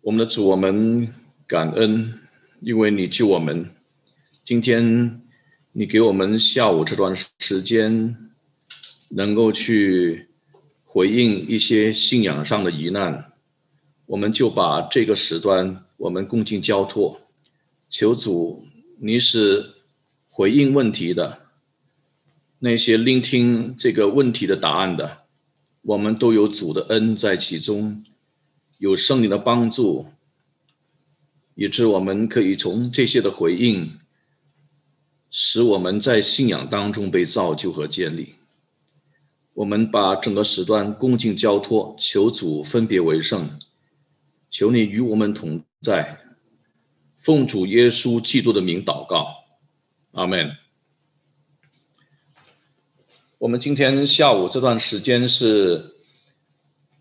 我们的主，我们感恩，因为你救我们。今天你给我们下午这段时间，能够去回应一些信仰上的疑难，我们就把这个时段我们共进交托，求主，你是回应问题的，那些聆听这个问题的答案的，我们都有主的恩在其中。有圣灵的帮助，以致我们可以从这些的回应，使我们在信仰当中被造就和建立。我们把整个时段恭敬交托，求主分别为圣，求你与我们同在，奉主耶稣基督的名祷告，阿门。我们今天下午这段时间是。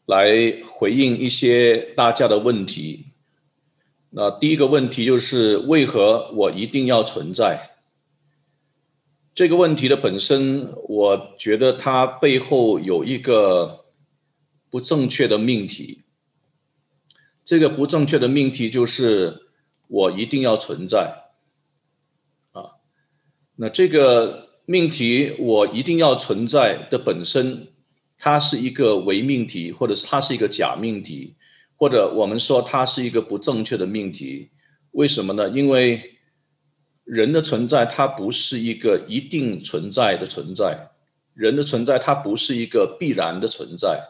来回应一些大家的问题。那第一个问题就是为何我一定要存在？这个问题的本身，我觉得它背后有一个不正确的命题。这个不正确的命题就是我一定要存在。啊，那这个命题我一定要存在的本身。它是一个伪命题，或者是它是一个假命题，或者我们说它是一个不正确的命题。为什么呢？因为人的存在它不是一个一定存在的存在，人的存在它不是一个必然的存在，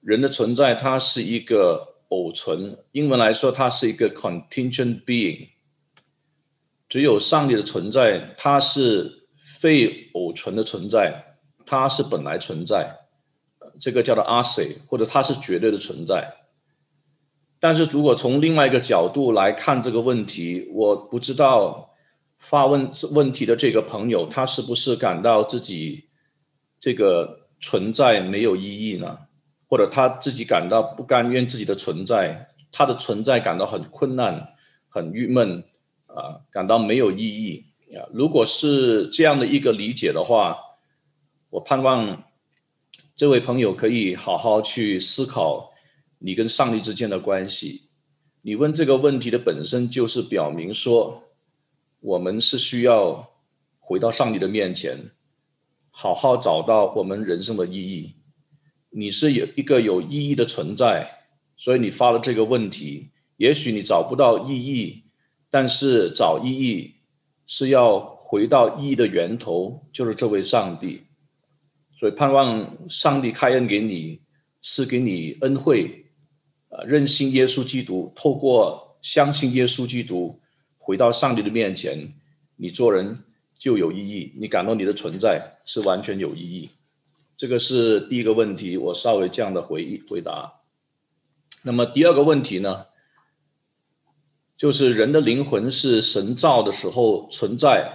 人的存在它是一个偶存。英文来说，它是一个 contingent being。只有上帝的存在，它是非偶存的存在。它是本来存在，这个叫做阿谁，或者它是绝对的存在。但是如果从另外一个角度来看这个问题，我不知道发问问题的这个朋友，他是不是感到自己这个存在没有意义呢？或者他自己感到不甘愿自己的存在，他的存在感到很困难、很郁闷啊，感到没有意义啊？如果是这样的一个理解的话，我盼望这位朋友可以好好去思考你跟上帝之间的关系。你问这个问题的本身就是表明说，我们是需要回到上帝的面前，好好找到我们人生的意义。你是有一个有意义的存在，所以你发了这个问题。也许你找不到意义，但是找意义是要回到意义的源头，就是这位上帝。所以盼望上帝开恩给你，赐给你恩惠，呃，任性耶稣基督，透过相信耶稣基督，回到上帝的面前，你做人就有意义，你感到你的存在是完全有意义。这个是第一个问题，我稍微这样的回忆回答。那么第二个问题呢，就是人的灵魂是神造的时候存在，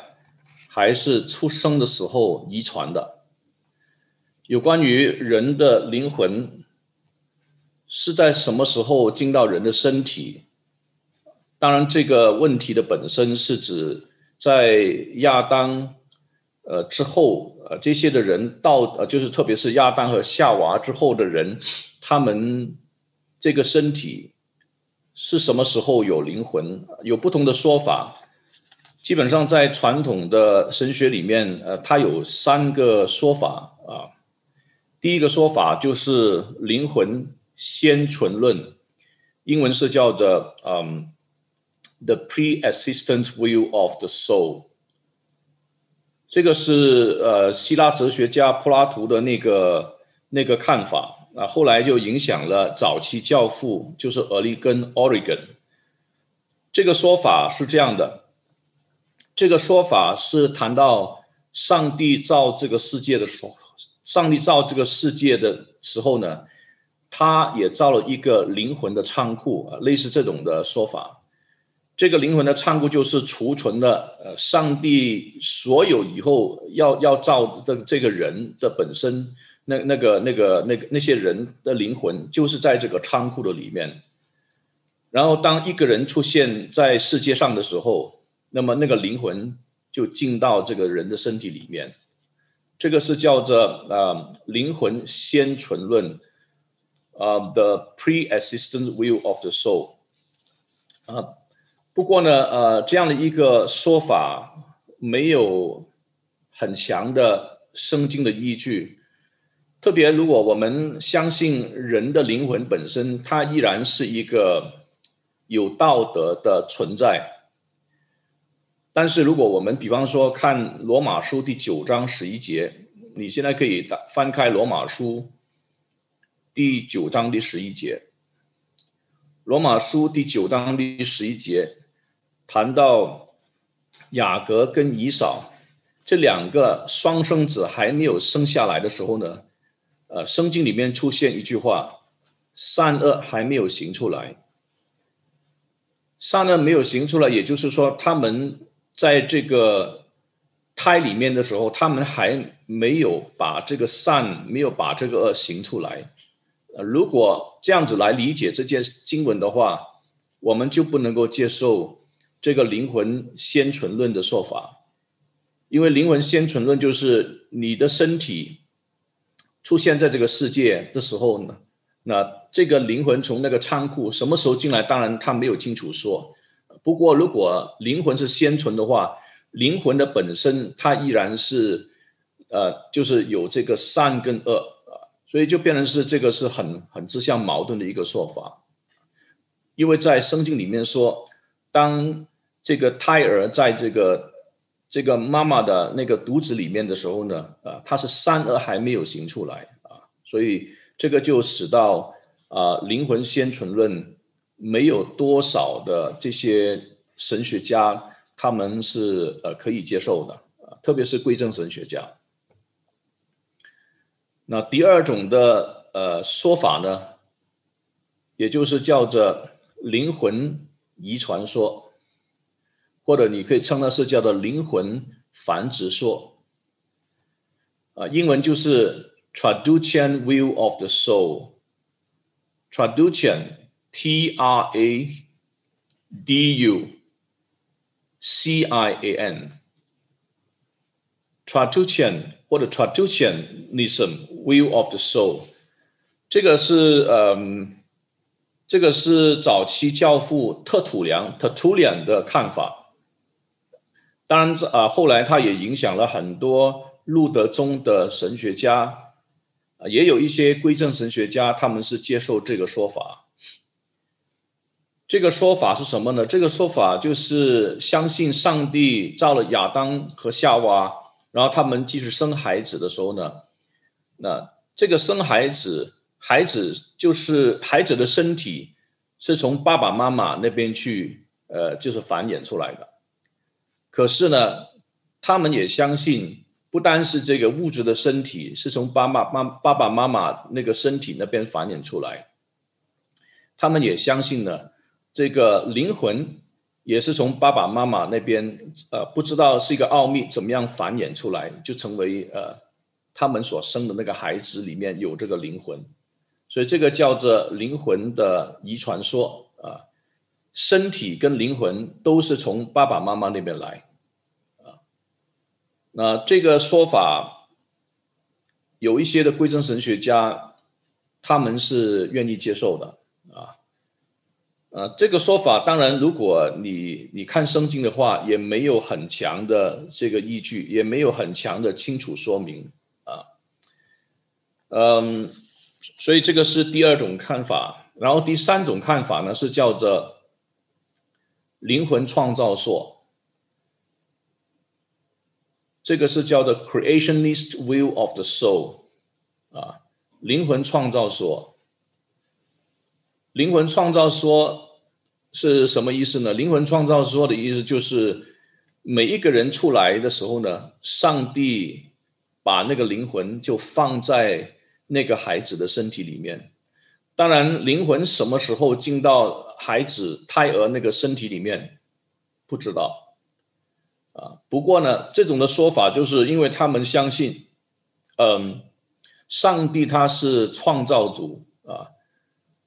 还是出生的时候遗传的？有关于人的灵魂是在什么时候进到人的身体？当然，这个问题的本身是指在亚当呃之后呃这些的人到呃就是特别是亚当和夏娃之后的人，他们这个身体是什么时候有灵魂？有不同的说法。基本上在传统的神学里面，呃，它有三个说法。第一个说法就是灵魂先存论，英文是叫的嗯，the pre-existent view of the soul。这个是呃希腊哲学家柏拉图的那个那个看法啊，后来就影响了早期教父，就是俄利根 （Oregon）。这个说法是这样的，这个说法是谈到上帝造这个世界的时候。上帝造这个世界的时候呢，他也造了一个灵魂的仓库啊，类似这种的说法。这个灵魂的仓库就是储存了呃，上帝所有以后要要造的这个人的本身，那那个那个那个那些人的灵魂就是在这个仓库的里面。然后当一个人出现在世界上的时候，那么那个灵魂就进到这个人的身体里面。这个是叫做呃灵魂先存论，呃，the pre-existent will of the soul。啊，不过呢，呃，这样的一个说法没有很强的圣经的依据。特别如果我们相信人的灵魂本身，它依然是一个有道德的存在。但是如果我们比方说看罗马书第九章十一节，你现在可以打翻开罗马书第九章第十一节。罗马书第九章第十一节谈到雅各跟以扫这两个双生子还没有生下来的时候呢。呃，圣经里面出现一句话：“善恶还没有行出来。”善恶没有行出来，也就是说，他们在这个胎里面的时候，他们还没有把这个善，没有把这个恶行出来。呃，如果这样子来理解这件经文的话，我们就不能够接受这个灵魂先存论的说法，因为灵魂先存论就是你的身体。出现在这个世界的时候呢，那这个灵魂从那个仓库什么时候进来？当然他没有清楚说。不过如果灵魂是先存的话，灵魂的本身它依然是，呃，就是有这个善跟恶啊，所以就变成是这个是很很自相矛盾的一个说法。因为在圣经里面说，当这个胎儿在这个。这个妈妈的那个肚子里面的时候呢，啊，它是善恶还没有行出来啊，所以这个就使到啊灵魂先存论没有多少的这些神学家他们是呃可以接受的，特别是贵正神学家。那第二种的呃说法呢，也就是叫做灵魂遗传说。或者你可以称它是叫做灵魂繁殖说，啊，英文就是 traduction view of the soul。Traduction TRADU CIAN TRADUATION 或者 traductionism will of the soul，这个是嗯，这个是早期教父特土良特土良的看法。当然，啊，后来他也影响了很多路德宗的神学家，啊，也有一些归正神学家，他们是接受这个说法。这个说法是什么呢？这个说法就是相信上帝造了亚当和夏娃，然后他们继续生孩子的时候呢，那这个生孩子，孩子就是孩子的身体是从爸爸妈妈那边去，呃，就是繁衍出来的。可是呢，他们也相信，不单是这个物质的身体是从爸爸妈爸爸妈妈那个身体那边繁衍出来，他们也相信呢，这个灵魂也是从爸爸妈妈那边，呃，不知道是一个奥秘，怎么样繁衍出来，就成为呃，他们所生的那个孩子里面有这个灵魂，所以这个叫做灵魂的遗传说啊。身体跟灵魂都是从爸爸妈妈那边来，啊，那这个说法有一些的归正神学家，他们是愿意接受的，呃，这个说法当然，如果你你看圣经的话，也没有很强的这个依据，也没有很强的清楚说明，啊，嗯，所以这个是第二种看法，然后第三种看法呢是叫做。灵魂创造说，这个是叫做 creationist view of the soul，啊，灵魂创造说，灵魂创造说是什么意思呢？灵魂创造说的意思就是，每一个人出来的时候呢，上帝把那个灵魂就放在那个孩子的身体里面。当然，灵魂什么时候进到孩子胎儿那个身体里面，不知道。啊，不过呢，这种的说法就是因为他们相信，嗯，上帝他是创造主，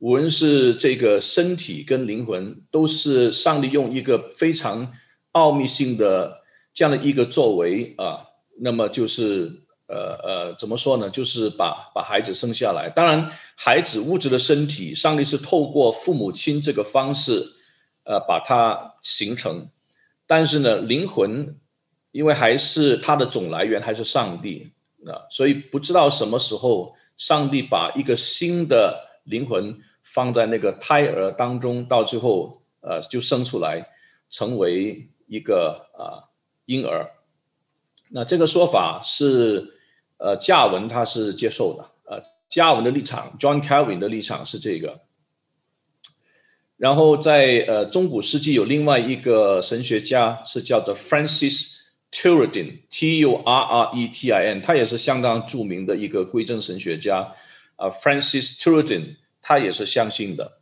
无论是这个身体跟灵魂，都是上帝用一个非常奥秘性的这样的一个作为啊，那么就是呃呃，怎么说呢？就是把把孩子生下来。当然，孩子物质的身体，上帝是透过父母亲这个方式，呃，把它形成。但是呢，灵魂，因为还是它的总来源还是上帝啊，所以不知道什么时候上帝把一个新的灵魂放在那个胎儿当中，到最后呃就生出来，成为一个啊婴儿。那这个说法是，呃，加文他是接受的，呃，加文的立场，John Calvin 的立场是这个。然后在呃中古世纪有另外一个神学家是叫做 Francis Turretin，T U R R E T I N，他也是相当著名的一个归正神学家，啊，Francis Turretin 他也是相信的。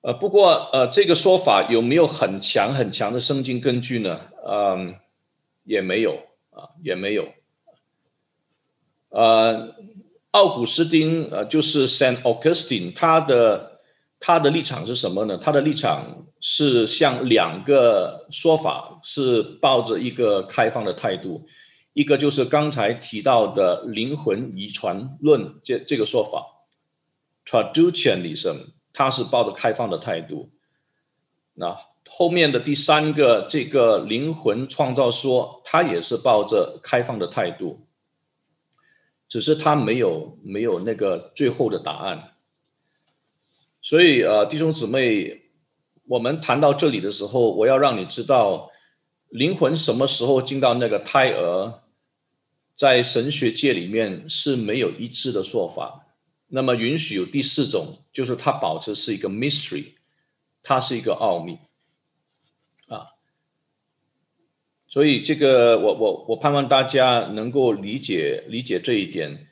呃，不过呃这个说法有没有很强很强的圣经根据呢？嗯。也没有啊，也没有。呃，奥古斯丁呃，就是 Saint Augustine，他的他的立场是什么呢？他的立场是向两个说法，是抱着一个开放的态度。一个就是刚才提到的灵魂遗传论这这个说法，Traducianism，他是抱着开放的态度。那。后面的第三个这个灵魂创造说，他也是抱着开放的态度，只是他没有没有那个最后的答案。所以呃，弟兄姊妹，我们谈到这里的时候，我要让你知道，灵魂什么时候进到那个胎儿，在神学界里面是没有一致的说法。那么允许有第四种，就是它保持是一个 mystery，它是一个奥秘。啊所以这个，我我我盼望大家能够理解理解这一点。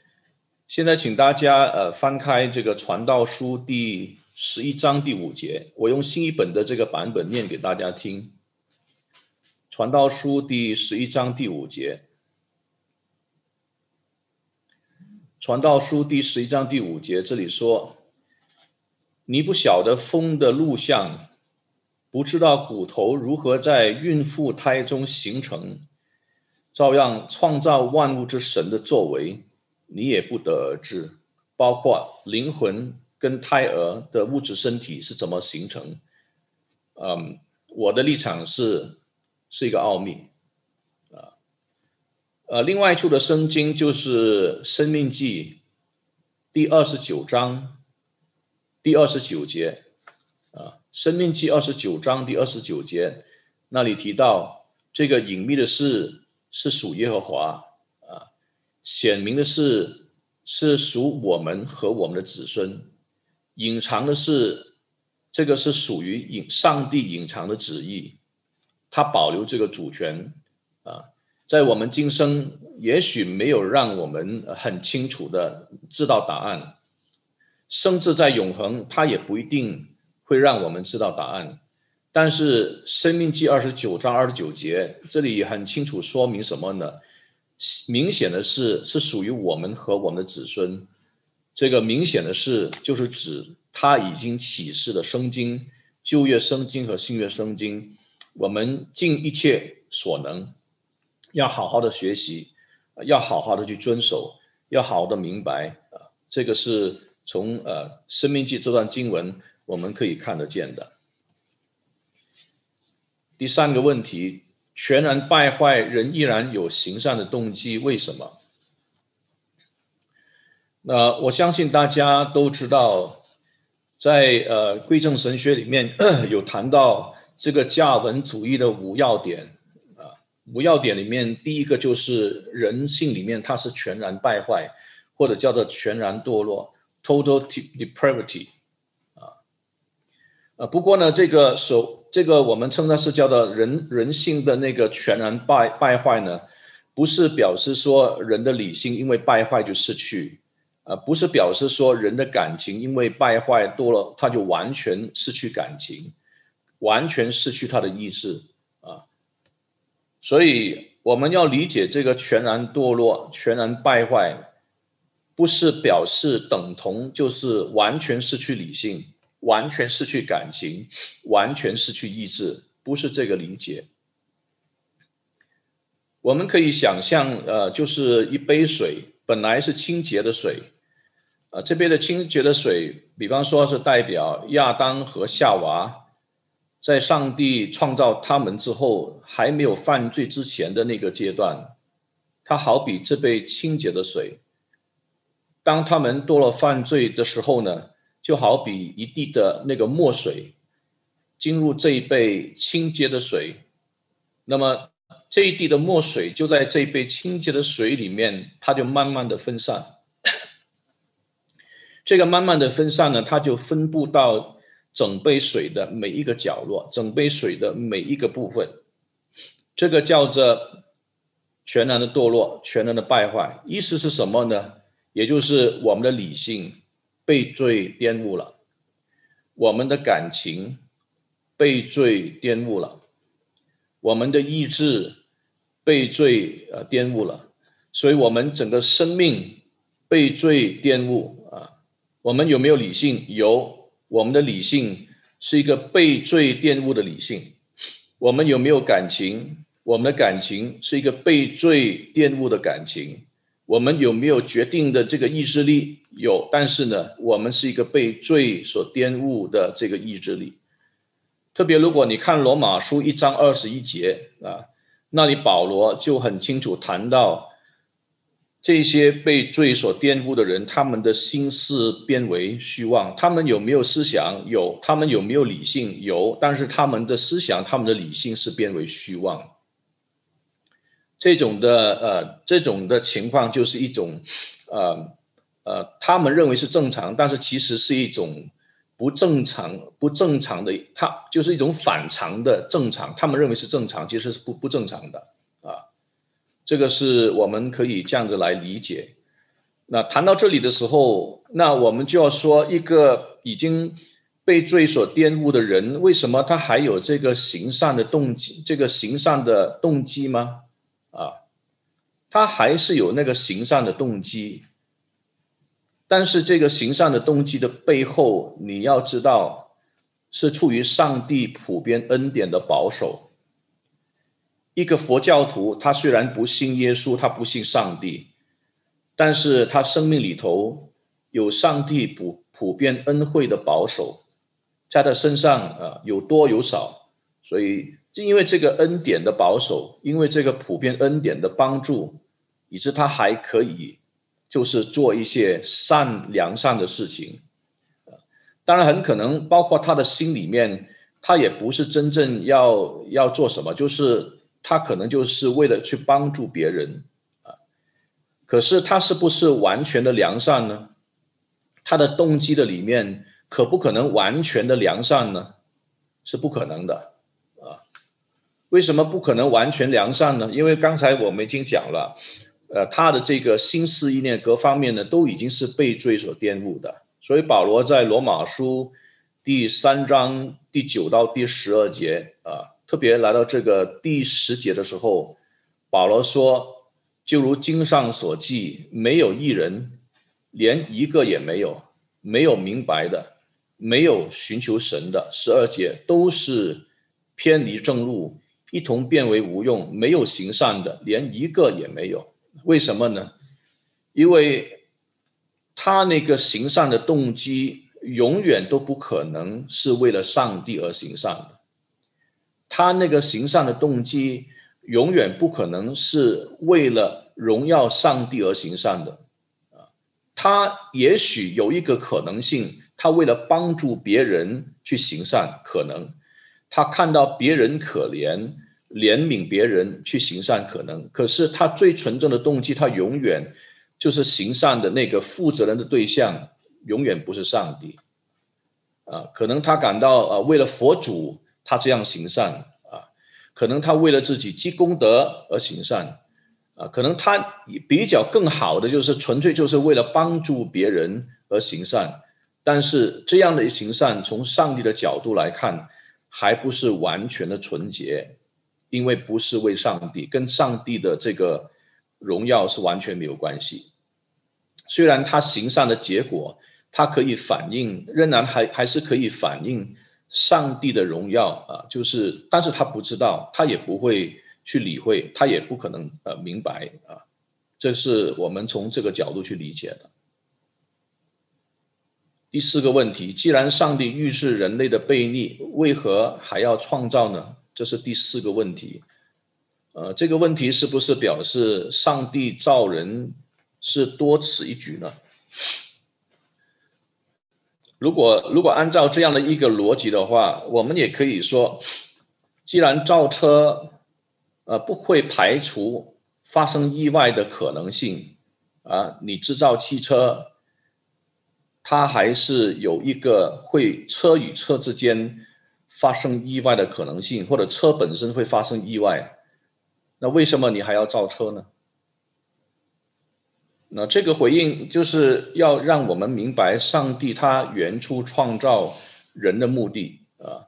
现在请大家呃翻开这个《传道书》第十一章第五节，我用新一本的这个版本念给大家听。《传道书》第十一章第五节，《传道书》第十一章第五节，这里说：“你不晓得风的路向。”不知道骨头如何在孕妇胎中形成，照样创造万物之神的作为，你也不得而知。包括灵魂跟胎儿的物质身体是怎么形成？嗯，我的立场是是一个奥秘。呃，另外一处的圣经就是《生命记》第二十九章第二十九节啊。生命记二十九章第二十九节，那里提到这个隐秘的事是属耶和华啊，显明的事是属我们和我们的子孙，隐藏的事这个是属于隐上帝隐藏的旨意，他保留这个主权，在我们今生也许没有让我们很清楚的知道答案，甚至在永恒，它也不一定。会让我们知道答案，但是《生命记》二十九章二十九节这里很清楚说明什么呢？明显的是是属于我们和我们的子孙。这个明显的是就是指他已经启示的圣经、旧约圣经和新约圣经，我们尽一切所能，要好好的学习，要好好的去遵守，要好好的明白啊。这个是从呃《生命记》这段经文。我们可以看得见的。第三个问题，全然败坏人依然有行善的动机，为什么？那我相信大家都知道，在呃贵正神学里面 有谈到这个加文主义的五要点，五要点里面第一个就是人性里面它是全然败坏，或者叫做全然堕落 （total depravity）。啊，不过呢，这个首这个我们称它是叫做人人性的那个全然败败坏呢，不是表示说人的理性因为败坏就失去，啊，不是表示说人的感情因为败坏多了他就完全失去感情，完全失去他的意识，所以我们要理解这个全然堕落、全然败坏，不是表示等同就是完全失去理性。完全失去感情，完全失去意志，不是这个理解。我们可以想象，呃，就是一杯水本来是清洁的水，呃，这杯的清洁的水，比方说是代表亚当和夏娃，在上帝创造他们之后，还没有犯罪之前的那个阶段，它好比这杯清洁的水。当他们多了犯罪的时候呢，就好比一地的那个墨水进入这一杯清洁的水，那么。这一地的墨水就在这一杯清洁的水里面，它就慢慢的分散。这个慢慢的分散呢，它就分布到整杯水的每一个角落，整杯水的每一个部分。这个叫做全然的堕落，全然的败坏。意思是什么呢？也就是我们的理性被罪玷污了，我们的感情被罪玷污了，我们的意志。被罪呃玷污了，所以我们整个生命被罪玷污啊。我们有没有理性？有，我们的理性是一个被罪玷污的理性。我们有没有感情？我们的感情是一个被罪玷污的感情。我们有没有决定的这个意志力？有，但是呢，我们是一个被罪所玷污的这个意志力。特别如果你看罗马书一章二十一节啊。那里保罗就很清楚谈到，这些被罪所玷污的人，他们的心思变为虚妄。他们有没有思想？有。他们有没有理性？有。但是他们的思想、他们的理性是变为虚妄。这种的呃，这种的情况就是一种，呃呃，他们认为是正常，但是其实是一种。不正常、不正常的，他就是一种反常的正常。他们认为是正常，其实是不不正常的。这个是我们可以这样子来理解。那谈到这里的时候，那我们就要说，一个已经被罪所玷污的人，为什么他还有这个行善的动机？这个行善的动机吗？啊，他还是有那个行善的动机。但是这个行善的动机的背后，你要知道，是出于上帝普遍恩典的保守。一个佛教徒，他虽然不信耶稣，他不信上帝，但是他生命里头有上帝普普遍恩惠的保守，在他身上啊有多有少，所以正因为这个恩典的保守，因为这个普遍恩典的帮助，以致他还可以。就是做一些善良善的事情，当然很可能包括他的心里面，他也不是真正要要做什么，就是他可能就是为了去帮助别人啊。可是他是不是完全的良善呢？他的动机的里面可不可能完全的良善呢？是不可能的啊。为什么不可能完全良善呢？因为刚才我们已经讲了。呃，他的这个心思意念各方面呢，都已经是被罪所玷污的。所以保罗在罗马书第三章第九到第十二节啊，特别来到这个第十节的时候，保罗说：“就如经上所记，没有一人，连一个也没有，没有明白的，没有寻求神的。十二节都是偏离正路，一同变为无用，没有行善的，连一个也没有。”为什么呢？因为他那个行善的动机永远都不可能是为了上帝而行善的，他那个行善的动机永远不可能是为了荣耀上帝而行善的啊。他也许有一个可能性，他为了帮助别人去行善，可能他看到别人可怜。怜悯别人去行善可能，可是他最纯正的动机，他永远就是行善的那个负责人的对象，永远不是上帝。啊，可能他感到啊，为了佛祖他这样行善啊，可能他为了自己积功德而行善啊，可能他比较更好的就是纯粹就是为了帮助别人而行善，但是这样的行善从上帝的角度来看，还不是完全的纯洁。因为不是为上帝，跟上帝的这个荣耀是完全没有关系。虽然他行善的结果，他可以反映，仍然还还是可以反映上帝的荣耀啊。就是，但是他不知道，他也不会去理会，他也不可能呃明白啊。这是我们从这个角度去理解的。第四个问题，既然上帝预示人类的悖逆，为何还要创造呢？这是第四个问题。呃，这个问题是不是表示上帝造人是多此一举呢？如果如果按照这样的一个逻辑的话，我们也可以说，既然造车，呃，不会排除。发生意外的可能性啊！你制造汽车，它还是有一个会车与车之间发生意外的可能性，或者车本身会发生意外。那为什么你还要造车呢？那这个回应就是要让我们明白，上帝他原初创造人的目的啊，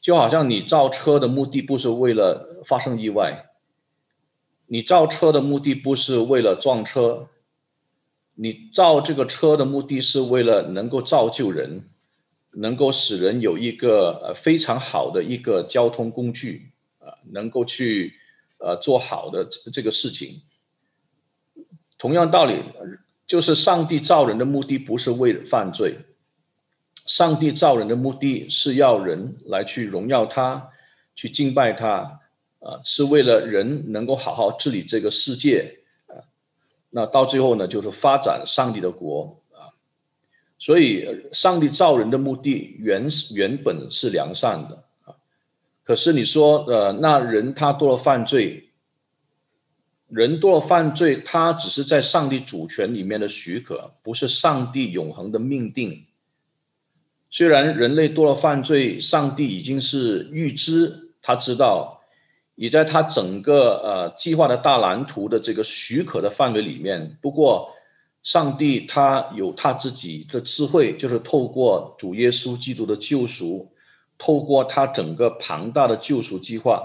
就好像你造车的目的不是为了发生意外。你造车的目的不是为了撞车，你造这个车的目的是为了能够造就人，能够使人有一个呃非常好的一个交通工具啊，能够去呃做好的这个事情。同样道理，就是上帝造人的目的不是为了犯罪，上帝造人的目的是要人来去荣耀他，去敬拜他。啊，是为了人能够好好治理这个世界啊，那到最后呢，就是发展上帝的国啊。所以，上帝造人的目的原原本是良善的啊。可是你说，呃，那人他多了犯罪，人多了犯罪，他只是在上帝主权里面的许可，不是上帝永恒的命定。虽然人类多了犯罪，上帝已经是预知，他知道。也在他整个呃计划的大蓝图的这个许可的范围里面。不过，上帝他有他自己的智慧，就是透过主耶稣基督的救赎，透过他整个庞大的救赎计划，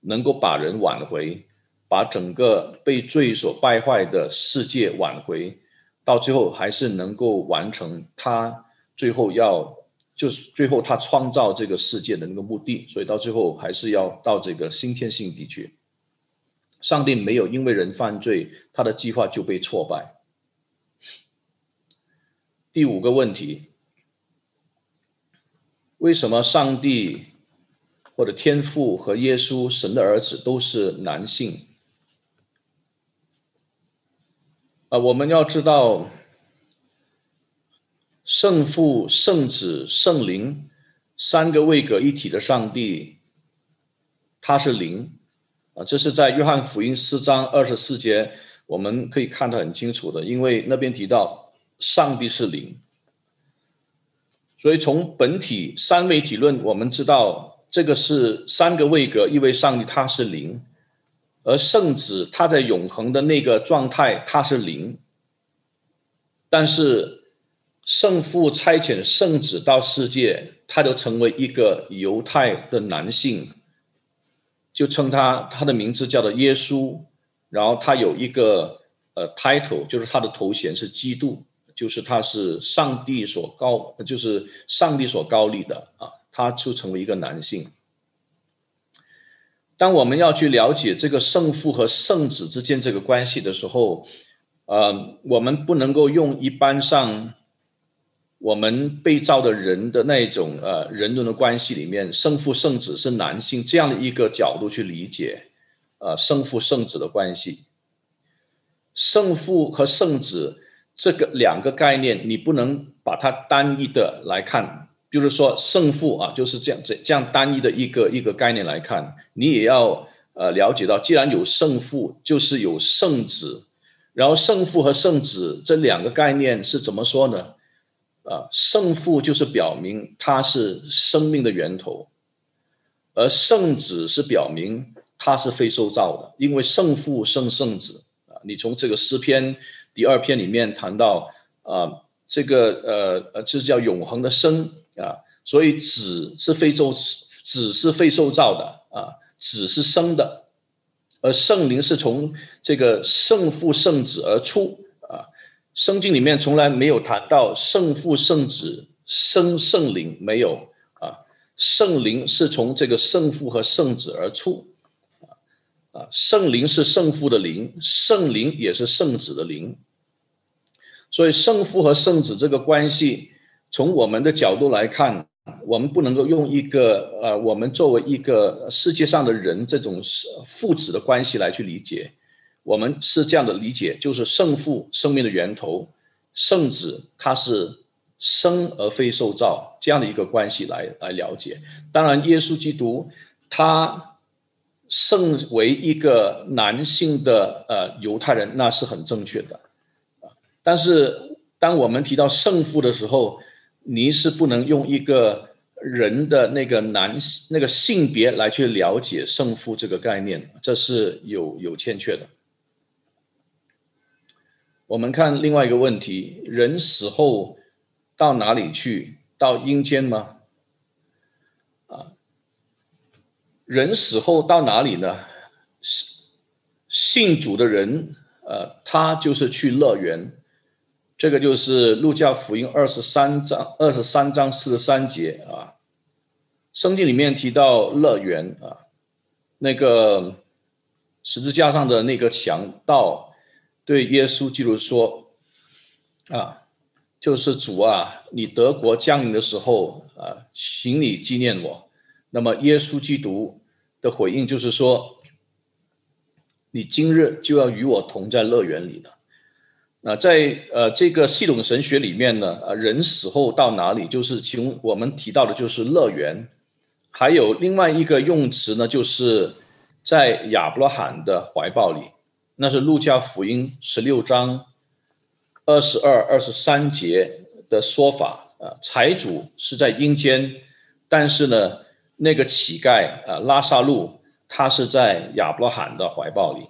能够把人挽回，把整个被罪所败坏的世界挽回，到最后还是能够完成他最后要。就是最后他创造这个世界的那个目的，所以到最后还是要到这个新天新地去。上帝没有因为人犯罪，他的计划就被挫败。第五个问题：为什么上帝或者天父和耶稣神的儿子都是男性？啊，我们要知道。圣父、圣子、圣灵三个位格一体的上帝，他是灵啊！这是在约翰福音四章二十四节，我们可以看得很清楚的，因为那边提到上帝是灵，所以从本体三位体论，我们知道这个是三个位格，意味上帝他是灵，而圣子他在永恒的那个状态他是零，但是。圣父差遣圣子到世界，他就成为一个犹太的男性，就称他他的名字叫做耶稣，然后他有一个呃 title，就是他的头衔是基督，就是他是上帝所高，就是上帝所高立的啊，他就成为一个男性。当我们要去了解这个圣父和圣子之间这个关系的时候，呃，我们不能够用一般上。我们被造的人的那种呃人伦的关系里面，圣父圣子是男性这样的一个角度去理解，呃，圣父圣子的关系。圣父和圣子这个两个概念，你不能把它单一的来看，就是说胜负啊就是这样这这样单一的一个一个概念来看，你也要呃了解到，既然有胜负，就是有圣子，然后胜负和圣子这两个概念是怎么说呢？啊，胜负就是表明他是生命的源头，而圣子是表明他是非受造的，因为胜负胜圣子啊。你从这个诗篇第二篇里面谈到啊，这个呃呃，这叫永恒的生啊，所以子是非受子是非受造的啊，子是生的，而圣灵是从这个圣父圣子而出啊。圣经里面从来没有谈到圣父、圣子、生圣灵，没有啊。圣灵是从这个圣父和圣子而出。啊，圣灵是圣父的灵，圣灵也是圣子的灵，所以圣父和圣子这个关系，从我们的角度来看，我们不能够用一个呃，我们作为一个世界上的人这种父子的关系来去理解，我们是这样的理解，就是圣父生命的源头，圣子他是生而非受造这样的一个关系来来了解。当然，耶稣基督他。圣为一个男性的呃犹太人，那是很正确的。但是当我们提到圣父的时候，你是不能用一个人的那个男那个性别来去了解胜负这个概念，这是有有欠缺的。我们看另外一个问题：人死后到哪里去？到阴间吗？啊人死后到哪里呢？信主的人，呃，他就是去乐园。这个就是路加福音二十三章二十三章四十三节啊。圣经里面提到乐园啊，那个十字架上的那个强盗对耶稣基督说：“啊，就是主啊，你德国降临的时候啊，请你纪念我。”那么，耶稣基督的回应就是说：“你今日就要与我同在乐园里了。”那在呃这个系统神学里面呢，呃，人死后到哪里，就是其中我们提到的就是乐园。还有另外一个用词呢，就是在亚伯拉罕的怀抱里，那是路加福音十六章二十二、二十三节的说法啊。财主是在阴间，但是呢。那个乞丐啊，拉萨路，他是在亚伯拉罕的怀抱里。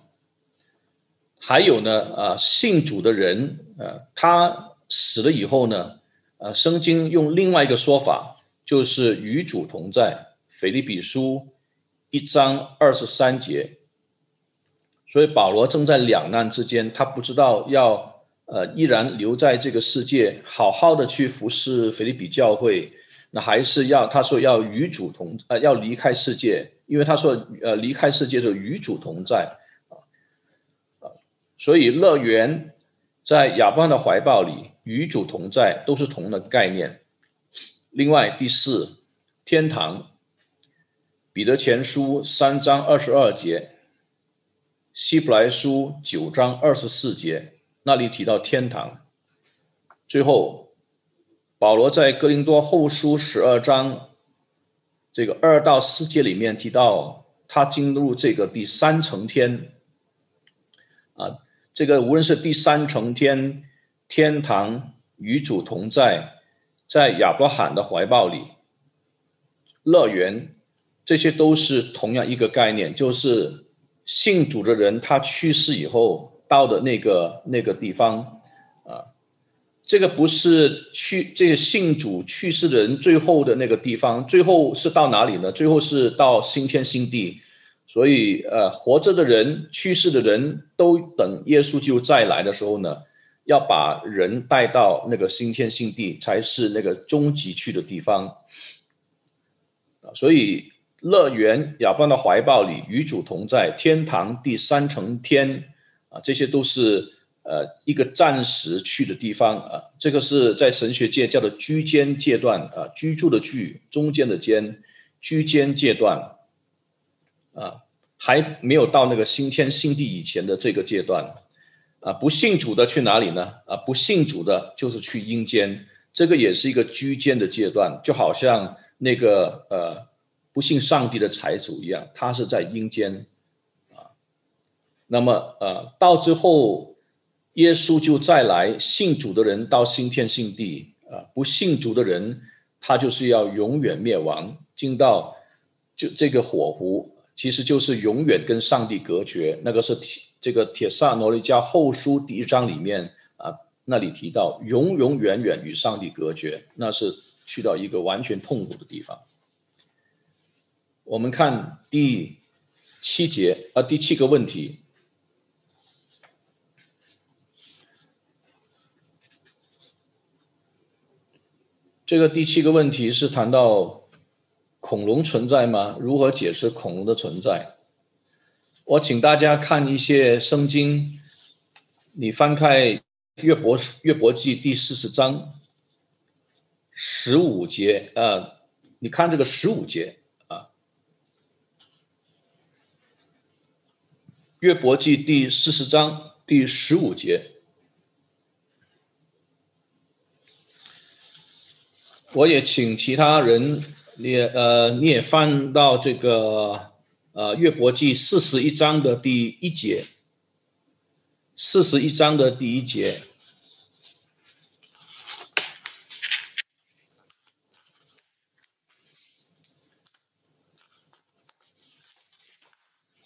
还有呢，啊，信主的人，呃，他死了以后呢，呃，圣经用另外一个说法，就是与主同在。腓立比书一章二十三节。所以保罗正在两难之间，他不知道要呃依然留在这个世界，好好的去服侍腓立比教会。那还是要他说要与主同呃要离开世界，因为他说呃离开世界就与主同在，所以乐园在亚伯拉罕的怀抱里与主同在都是同的概念。另外第四天堂，彼得前书三章二十二节，希伯来书九章二十四节那里提到天堂，最后。保罗在哥林多后书十二章这个二到四节里面提到，他进入这个第三层天啊，这个无论是第三层天、天堂与主同在，在亚伯罕的怀抱里、乐园，这些都是同样一个概念，就是信主的人他去世以后到的那个那个地方啊。这个不是去这个信主去世的人最后的那个地方，最后是到哪里呢？最后是到新天新地。所以，呃，活着的人、去世的人都等耶稣就再来的时候呢，要把人带到那个新天新地，才是那个终极去的地方。所以乐园、亚伯的怀抱里与主同在，天堂第三层天啊，这些都是。呃，一个暂时去的地方啊，这个是在神学界叫做居间阶段啊，居住的居，中间的间，居间阶段，啊，还没有到那个新天新地以前的这个阶段，啊，不信主的去哪里呢？啊，不信主的就是去阴间，这个也是一个居间的阶段，就好像那个呃不信上帝的财主一样，他是在阴间，啊，那么呃到最后。耶稣就再来，信主的人到新天新地啊，不信主的人，他就是要永远灭亡，进到就这个火湖，其实就是永远跟上帝隔绝。那个是铁这个铁萨罗尼加后书第一章里面啊，那里提到永永远远与上帝隔绝，那是去到一个完全痛苦的地方。我们看第七节啊，第七个问题。这个第七个问题是谈到恐龙存在吗？如何解释恐龙的存在？我请大家看一些圣经，你翻开约伯约伯记第四十章十五节啊，你看这个十五节啊，约伯记第四十章第十五节，我也请其他人你呃你也翻到这个。呃，约伯记四十一章的第一节，四十一章的第一节，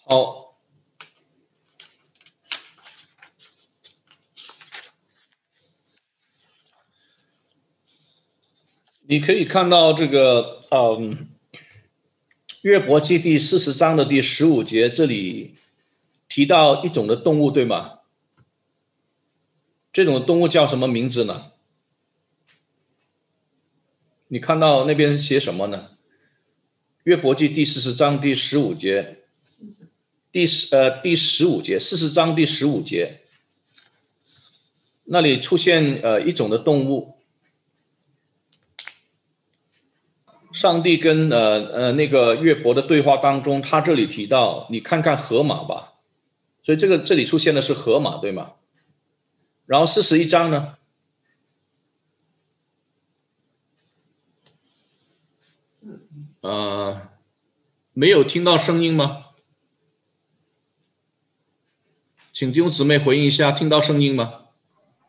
好，你可以看到这个，嗯。约伯记第四十章的第十五节，这里提到一种的动物，对吗？这种动物叫什么名字呢？你看到那边写什么呢？约伯记第四十章第十五节，第十呃第十五节，四十章第十五节，那里出现呃一种的动物。上帝跟呃呃那个约伯的对话当中，他这里提到，你看看河马吧，所以这个这里出现的是河马，对吗？然后四十一章呢，呃，没有听到声音吗？请弟兄姊妹回应一下，听到声音吗？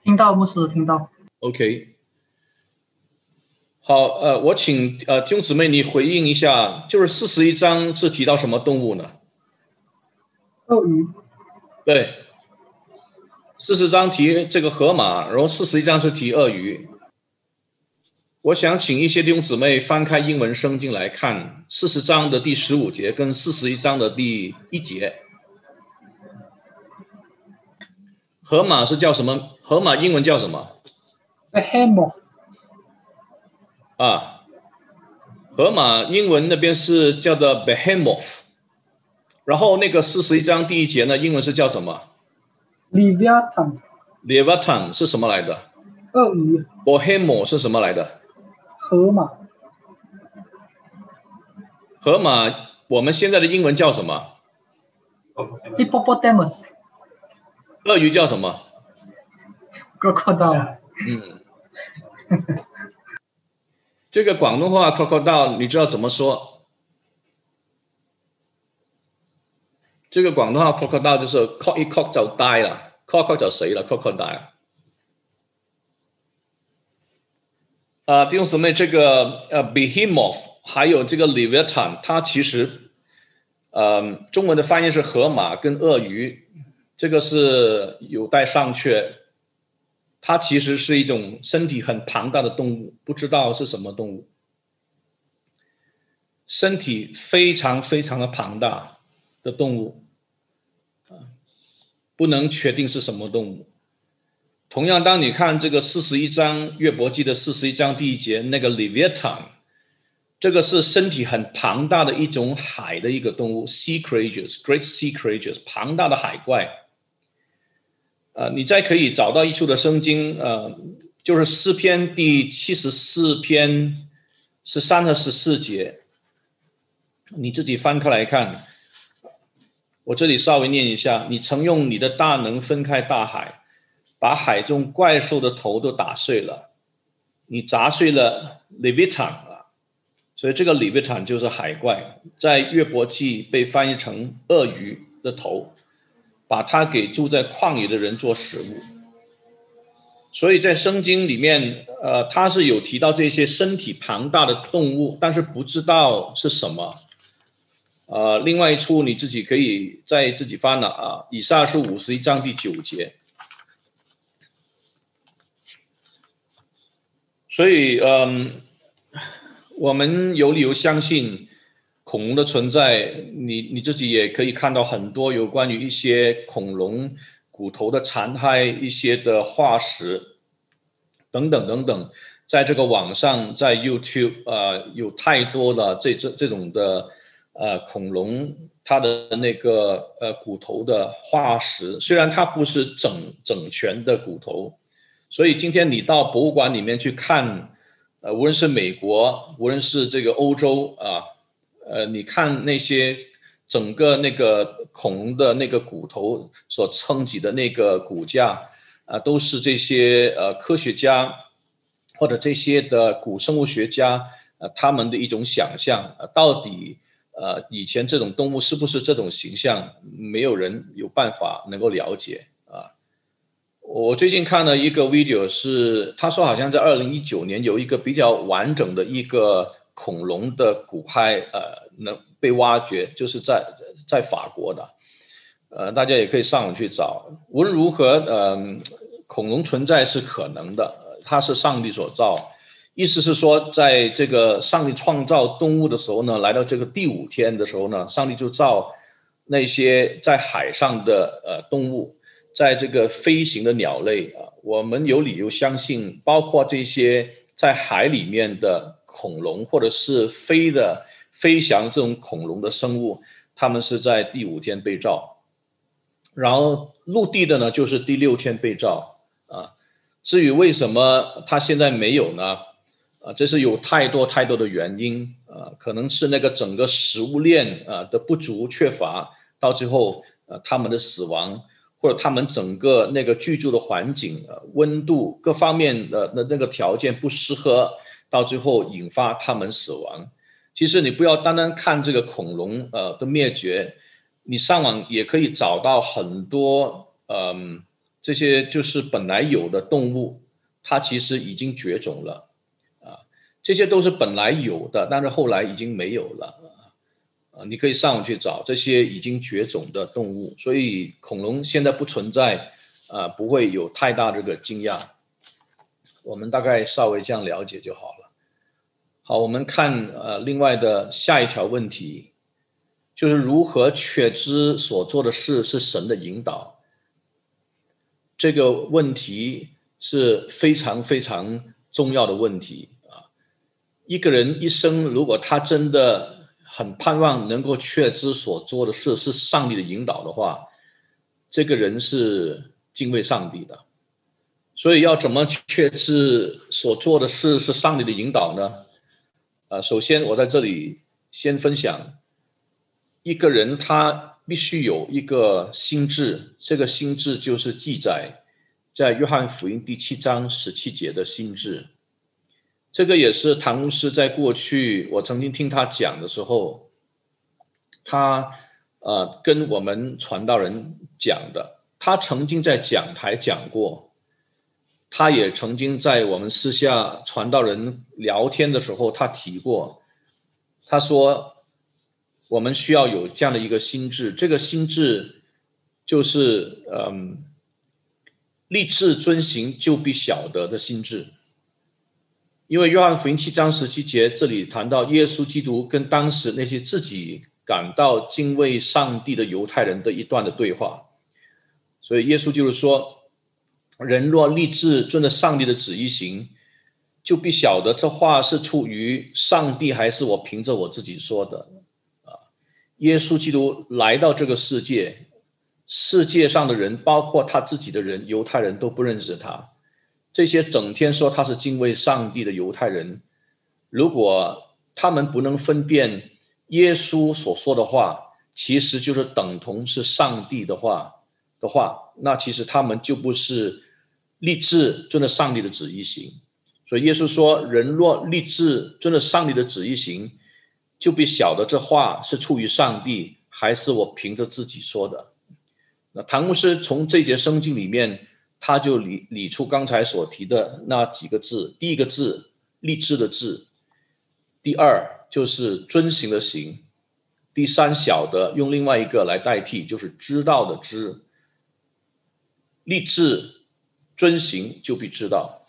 听到，牧师听到。OK。好，呃，我请呃弟兄姊妹你回应一下，就是四十一章是提到什么动物呢？鳄鱼。对，四十章提这个河马，然后四十一章是提鳄鱼。我想请一些弟兄姊妹翻开英文圣经来看四十章的第十五节跟四十一章的第一节。河马是叫什么？河马英文叫什么？A hammer。啊，河马英文那边是叫做 behemoth，然后那个四十一章第一节呢，英文是叫什么？leviathan。leviathan 是什么来的？鳄鱼。behemoth 是什么来的？河马。河马，我们现在的英文叫什么？hippopotamus。鳄鱼叫什么？crocodile。嗯。这个广东话 “crocodile” 你知道怎么说？这个广东话 “crocodile” 就是 “cock 一 cock 就 die 了，cock 就死了，crocodile。啊，弟兄姊妹，这个呃，behemoth 还有这个 leviathan，它其实呃，中文的翻译是河马跟鳄鱼，这个是有待商榷。它其实是一种身体很庞大的动物，不知道是什么动物，身体非常非常的庞大的动物，不能确定是什么动物。同样，当你看这个四十一章约伯记的四十一章第一节，那个 Leviathan，这个是身体很庞大的一种海的一个动物，Sea creatures，Great Sea creatures，庞大的海怪。呃，你再可以找到一处的圣经，呃，就是诗篇第七十四篇十三和十四节，你自己翻开来看。我这里稍微念一下：你曾用你的大能分开大海，把海中怪兽的头都打碎了，你砸碎了 Leviathan 啊，所以这个里贝坦就是海怪，在约伯记被翻译成鳄鱼的头。把它给住在旷野的人做食物，所以在圣经里面，呃，他是有提到这些身体庞大的动物，但是不知道是什么。呃，另外一处你自己可以再自己翻了啊，以下是五十一章第九节。所以，嗯，我们有理由相信。恐龙的存在，你你自己也可以看到很多有关于一些恐龙骨头的残骸、一些的化石等等等等，在这个网上，在 YouTube 啊，有太多的这这这种的呃恐龙它的那个呃骨头的化石，虽然它不是整整全的骨头，所以今天你到博物馆里面去看，呃，无论是美国，无论是这个欧洲啊，呃，你看那些整个那个恐龙的那个骨头所撑起的那个骨架啊，都是这些呃科学家或者这些的古生物学家呃他们的一种想象，呃，到底。呃，以前这种动物是不是这种形象？没有人有办法能够了解啊。我最近看了一个 video，是他说好像在二零一九年有一个比较完整的一个恐龙的骨骸，呃，能被挖掘，就是在在法国的。呃，大家也可以上网去找。无论如何，嗯，恐龙存在是可能的，它是上帝所造。意思是说，在这个上帝创造动物的时候呢，来到这个第五天的时候呢，上帝就造那些在海上的呃动物，在这个飞行的鸟类啊，我们有理由相信，包括这些在海里面的恐龙，或者是飞的飞翔这种恐龙的生物，它们是在第五天被造，然后陆地的呢，就是第六天被造啊。至于为什么它现在没有呢？啊，这是有太多太多的原因啊，可能是那个整个食物链啊的不足缺乏，到最后呃他们的死亡，或者他们整个那个居住的环境呃温度各方面的那那个条件不适合，到最后引发他们死亡。其实你不要单单看这个恐龙呃的灭绝，你上网也可以找到很多嗯这些就是本来有的动物，它其实已经绝种了。啊这些都是本来有的，但是后来已经没有了啊！你可以上网去找这些已经绝种的动物，所以恐龙现在不存在啊，不会有太大这个惊讶。我们大概稍微这样了解就好了。好，我们看呃另外的下一条问题，就是如何确知所做的事是神的引导？这个问题是非常非常重要的问题啊。一个人一生，如果他真的很盼望能够确知所做的事是上帝的引导的话，这个人是敬畏上帝的。所以要怎么确知所做的事是上帝的引导呢？呃，首先我在这里先分享，一个人他必须有一个心智，这个心智就是记载在约翰福音第七章十七节的心智。这个也是唐牧师在过去我曾经听他讲的时候，他呃跟我们传道人讲的。他曾经在讲台讲过，他也曾经在我们私下传道人聊天的时候，他提过。他说，我们需要有这样的一个心智，这个心智就是嗯，立志遵行就必晓得的心智。因为约翰福音七章十七节这里谈到耶稣基督跟当时那些自己感到敬畏上帝的犹太人的一段的对话，所以耶稣就是说，人若立志遵着上帝的旨意行，就必晓得这话是出于上帝还是我凭着我自己说的啊。耶稣基督来到这个世界，世界上的人，包括他自己的人，犹太人都不认识他。这些整天说他是敬畏上帝的犹太人，如果他们不能分辨耶稣所说的话，其实就是等同是上帝的话的话，那其实他们就不是立志遵着上帝的旨意行。所以耶稣说：“人若立志遵着上帝的旨意行，就必晓得这话是出于上帝，还是我凭着自己说的。”那唐牧师从这节圣经里面。他就理理出刚才所提的那几个字，第一个字立志的志，第二就是遵行的行，第三晓得用另外一个来代替，就是知道的知。立志遵行就必知道。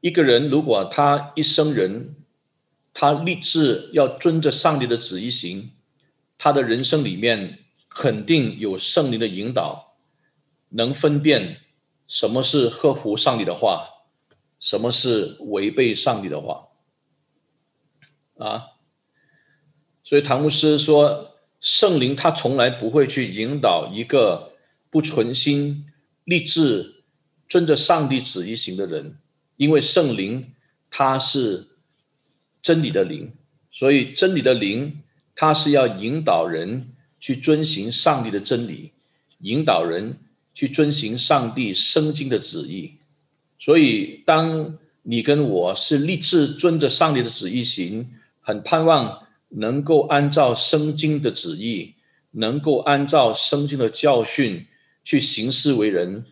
一个人如果他一生人，他立志要遵着上帝的旨意行，他的人生里面肯定有圣灵的引导。能分辨什么是合乎上帝的话，什么是违背上帝的话，啊？所以唐牧师说，圣灵他从来不会去引导一个不存心、立志、遵着上帝旨意行的人，因为圣灵他是真理的灵，所以真理的灵他是要引导人去遵行上帝的真理，引导人去遵行上帝圣经的旨意。所以，当你跟我是立志遵着上帝的旨意行，很盼望。能够按照圣经的旨意，能够按照圣经的教训去行事为人，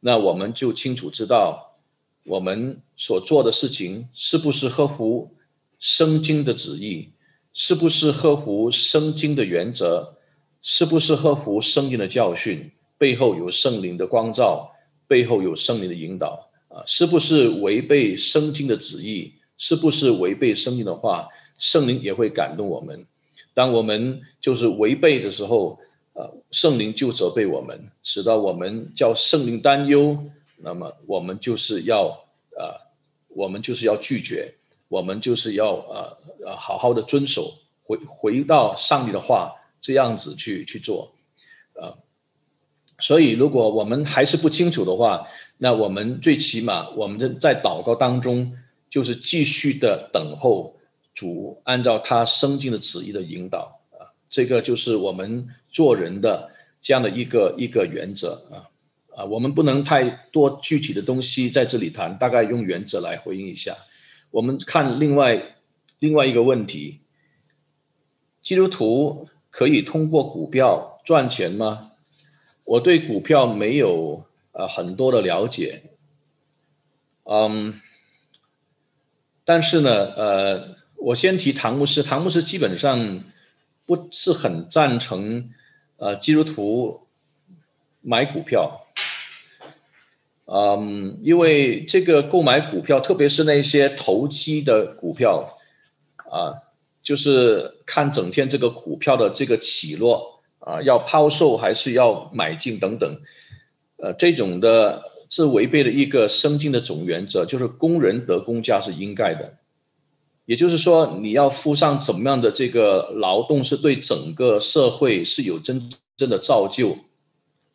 那我们就清楚知道我们所做的事情是不是合乎圣经的旨意，是不是合乎圣经的原则，是不是合乎圣经的教训，背后有圣灵的光照，背后有圣灵的引导啊，是不是违背圣经的旨意，是不是违背圣经的话？圣灵也会感动我们，当我们就是违背的时候，圣灵就责备我们，使得我们叫圣灵担忧。那么我们就是要呃，我们就是要拒绝，我们就是要呃呃好好的遵守，回回到上帝的话，这样子去去做，呃，所以如果我们还是不清楚的话，那我们最起码我们在在祷告当中，就是继续的等候。主按照他生经的旨意的引导啊，这个就是我们做人的这样的一个一个原则啊啊，我们不能太多具体的东西在这里谈，大概用原则来回应一下。我们看另外另外一个问题：基督徒可以通过股票赚钱吗？我对股票没有呃很多的了解，嗯，但是呢，呃。我先提唐牧师，唐牧师基本上不是很赞成呃基督徒买股票，嗯，因为这个购买股票，特别是那些投机的股票啊，就是看整天这个股票的这个起落啊，要抛售还是要买进等等，呃，这种的是违背了一个生经的总原则，就是工人得工价是应该的。也就是说，你要付上怎么样的这个劳动，是对整个社会是有真正的造就，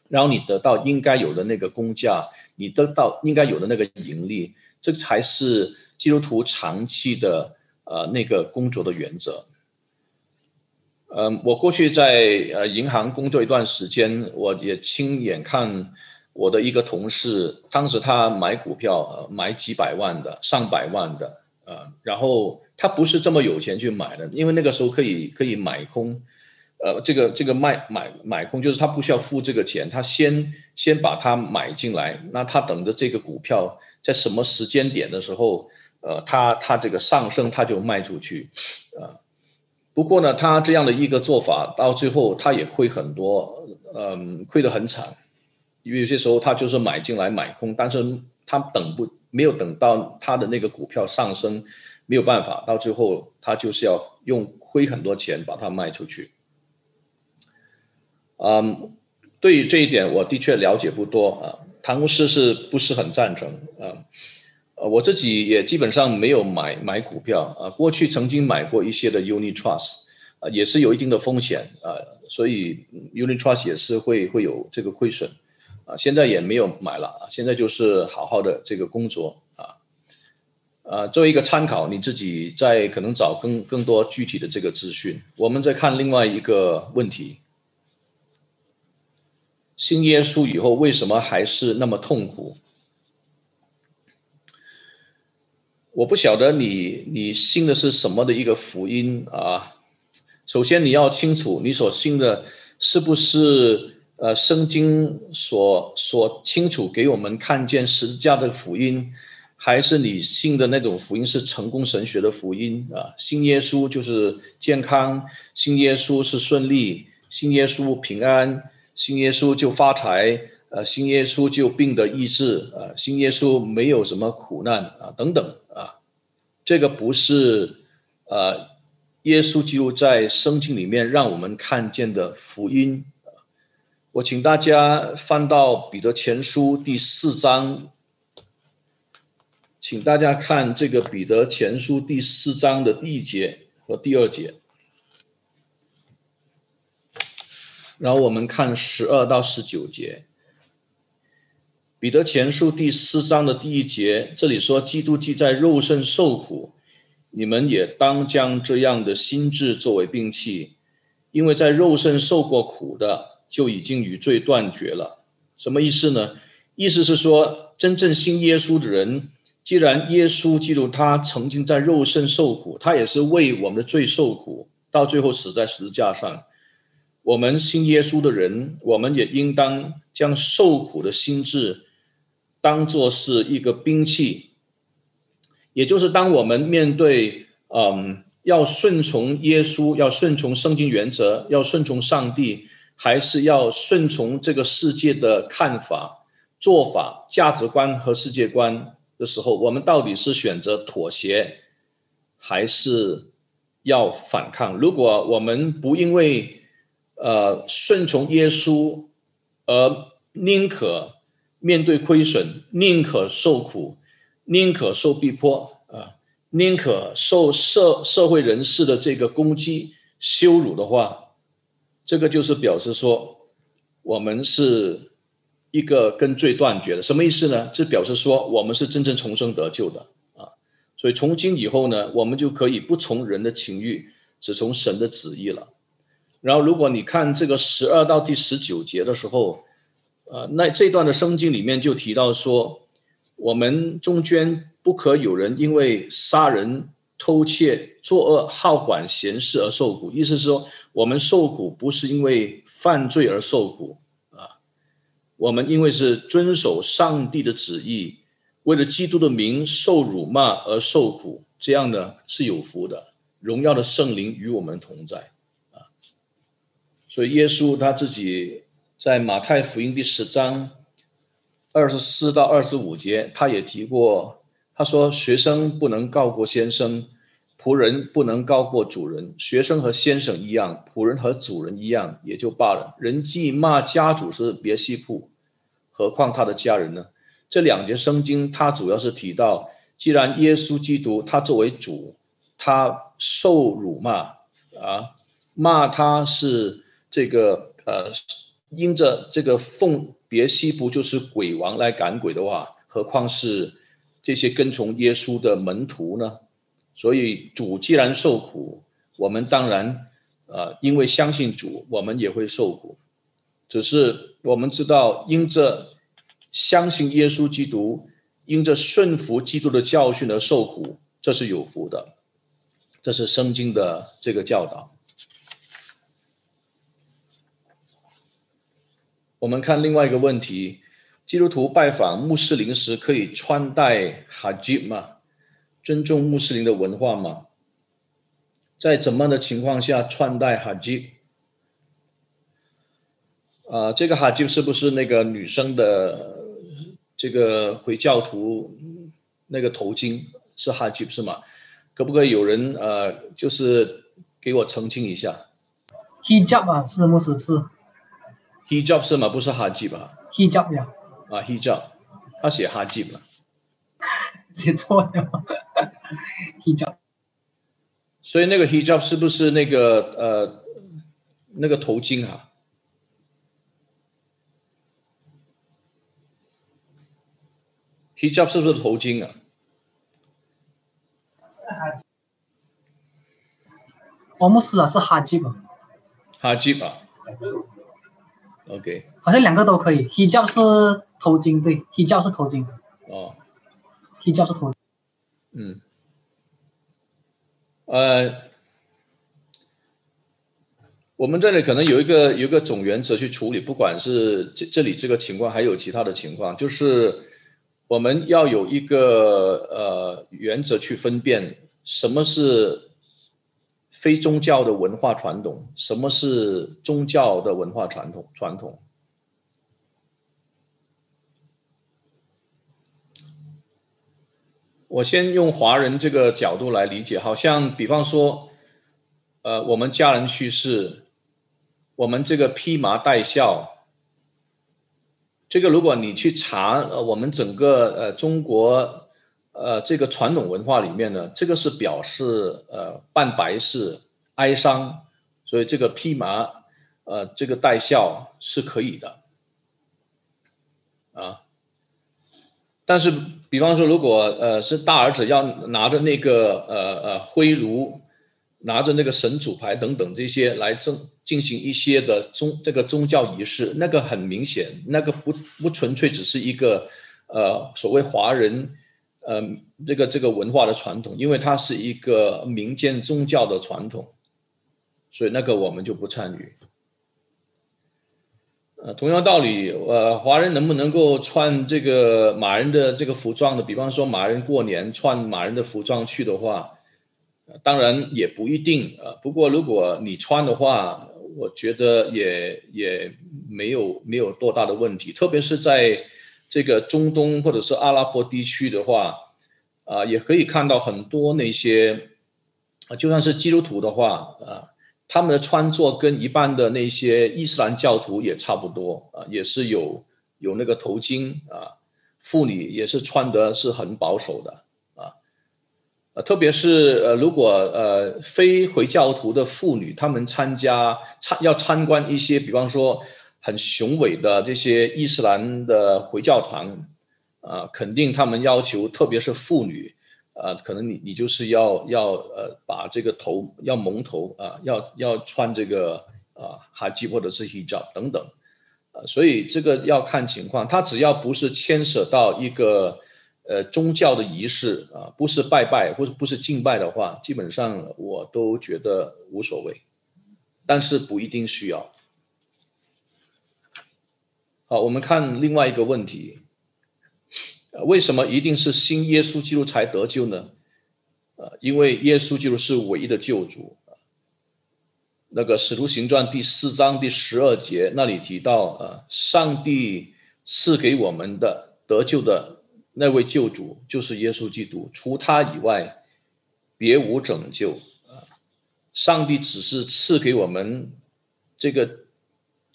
然后你得到应该有的那个工价，你得到应该有的那个盈利，这才是基督徒长期的呃那个工作的原则。嗯，我过去在呃银行工作一段时间，我也亲眼看我的一个同事，当时他买股票，买几百万的、上百万的，呃，然后。他不是这么有钱去买的，因为那个时候可以可以买空，呃，这个这个卖买买空就是他不需要付这个钱，他先先把它买进来，那他等着这个股票在什么时间点的时候，呃，他他这个上升他就卖出去，啊，不过呢，他这样的一个做法到最后他也亏很多，嗯，亏得很惨，因为有些时候他就是买进来买空，但是他等不没有等到他的那个股票上升。没有办法，到最后他就是要用亏很多钱把它卖出去。嗯，对于这一点，我的确了解不多啊。唐牧师是不是很赞成啊？呃，我自己也基本上没有买买股票啊。过去曾经买过一些的 Unit Trust 啊，也是有一定的风险啊，所以 Unit Trust 也是会会有这个亏损啊。现在也没有买了啊，现在就是好好的这个工作。呃，作为一个参考，你自己再可能找更更多具体的这个资讯。我们再看另外一个问题：信耶稣以后为什么还是那么痛苦？我不晓得你你信的是什么的一个福音啊。首先你要清楚，你所信的是不是呃圣经所所清楚给我们看见十字架的福音。还是你信的那种福音是成功神学的福音啊？信耶稣就是健康，信耶稣是顺利，信耶稣平安，信耶稣就发财，呃，信耶稣就病得医治，啊，信耶稣没有什么苦难啊，等等啊，这个不是呃，耶稣基督在圣经里面让我们看见的福音。我请大家翻到彼得前书第四章。请大家看这个《彼得前书》第四章的第一节和第二节。然后我们看十二到十九节，彼得前书第四章的第一节，这里说：“基督既在肉身受苦，你们也当将这样的心智作为兵器，因为在肉身受过苦的，就已经与罪断绝了。”什么意思呢？意思是说，真正信耶稣的人，既然耶稣基督他曾经在肉身受苦，他也是为我们的罪受苦，到最后死在十字架上。我们信耶稣的人，我们也应当将受苦的心智当做是一个兵器，也就是当我们面对嗯要顺从耶稣、要顺从圣经原则、要顺从上帝，还是要顺从这个世界的看法、做法、价值观和世界观的时候，我们到底是选择妥协，还是要反抗？如果我们不因为呃，顺从耶稣，而宁可面对亏损，宁可受苦，宁可受逼迫啊，宁可受社社会人士的这个攻击、羞辱的话，这个就是表示说，我们是一个跟罪断绝的。什么意思呢？这表示说，我们是真正重生得救的啊。所以从今以后呢，我们就可以不从人的情欲，只从神的旨意了。然后，如果你看这个十二到第十九节的时候，呃，那这段的圣经里面就提到说，我们中间不可有人因为杀人、偷窃、作恶、好管闲事而受苦。意思是说，我们受苦不是因为犯罪而受苦，我们因为是遵守上帝的旨意，为了基督的名受辱骂而受苦，这样呢是有福的。荣耀的圣灵与我们同在。啊所以耶稣他自己在马太福音第十章二十四到二十五节，他也提过，他说：“学生不能告过先生，仆人不能高过主人。学生和先生一样，仆人和主人一样，也就罢了。人既骂家主是别西卜，何况他的家人呢？”这两节圣经，它主要是提到，既然耶稣基督他作为主，他受辱骂啊，骂他是。这个呃，因着这个奉别西卜就是鬼王来赶鬼的话，何况是这些跟从耶稣的门徒呢？所以主既然受苦，我们当然呃，因为相信主，我们也会受苦。只是我们知道，因着相信耶稣基督，因着顺服基督的教训而受苦，这是有福的。这是圣经的这个教导。我们看另外一个问题：基督徒拜访穆斯林时可以穿戴哈吉吗？尊重穆斯林的文化吗？在怎么样的情况下穿戴哈吉？啊，这个哈吉是不是那个女生的这个回教徒那个头巾是哈吉是吗？可不可以有人呃，就是给我澄清一下？hijab 啊，是穆斯是。hijab 是吗？不是哈吉吧？hijab 呀。啊，hijab，他写哈吉了，写错了。hijab。所以那个 hijab 是不是那个呃那个头巾啊？hijab 是不是头巾啊？我们是啊，是哈吉吧？哈吉吧。OK，好像两个都可以。Hijab 是头巾，对，Hijab 是头巾。哦，Hijab 是头。嗯，呃，我们这里可能有一个有一个总原则去处理，不管是这这里这个情况，还有其他的情况，就是我们要有一个呃原则去分辨什么是。非宗教的文化传统，什么是宗教的文化传统？传统，我先用华人这个角度来理解，好像比方说，呃，我们家人去世，我们这个披麻戴孝，这个如果你去查，呃，我们整个呃中国。呃，这个传统文化里面呢，这个是表示呃办白事、哀伤，所以这个披麻呃，这个戴孝是可以的，但是，比方说，如果呃是大儿子要拿着那个呃呃灰炉，拿着那个神主牌等等这些来正进行一些的宗这个宗教仪式，那个很明显，那个不不纯粹只是一个呃所谓华人呃这个这个文化的传统，因为它是一个民间宗教的传统，所以那个我们就不参与。呃，同样道理，呃，华人能不能够穿这个马人的这个服装的？比方说，马人过年穿马人的服装去的话，当然也不一定啊。不过，如果你穿的话，我觉得也也没有没有多大的问题。特别是在这个中东或者是阿拉伯地区的话，啊，也可以看到很多那些啊，就算是基督徒的话啊。他们的穿着跟一般的那些伊斯兰教徒也差不多啊，也是有有那个头巾啊，妇女也是穿的是很保守的啊，呃，特别是呃，如果呃非回教徒的妇女，他们参加参要参观一些，比方说很雄伟的这些伊斯兰的回教堂啊，肯定他们要求，特别是妇女。啊，可能你你就是要要呃把这个头要蒙头啊，要要穿这个啊哈基或者是 hijab 等等，啊，所以这个要看情况，它只要不是牵涉到一个呃宗教的仪式啊，不是拜拜或者不是敬拜的话，基本上我都觉得无所谓，但是不一定需要。好，我们看另外一个问题。为什么一定是新耶稣基督才得救呢？呃，因为耶稣基督是唯一的救主。那个使徒行传第四章第十二节那里提到，呃，上帝赐给我们的得救的那位救主就是耶稣基督，除他以外，别无拯救。啊，上帝只是赐给我们这个，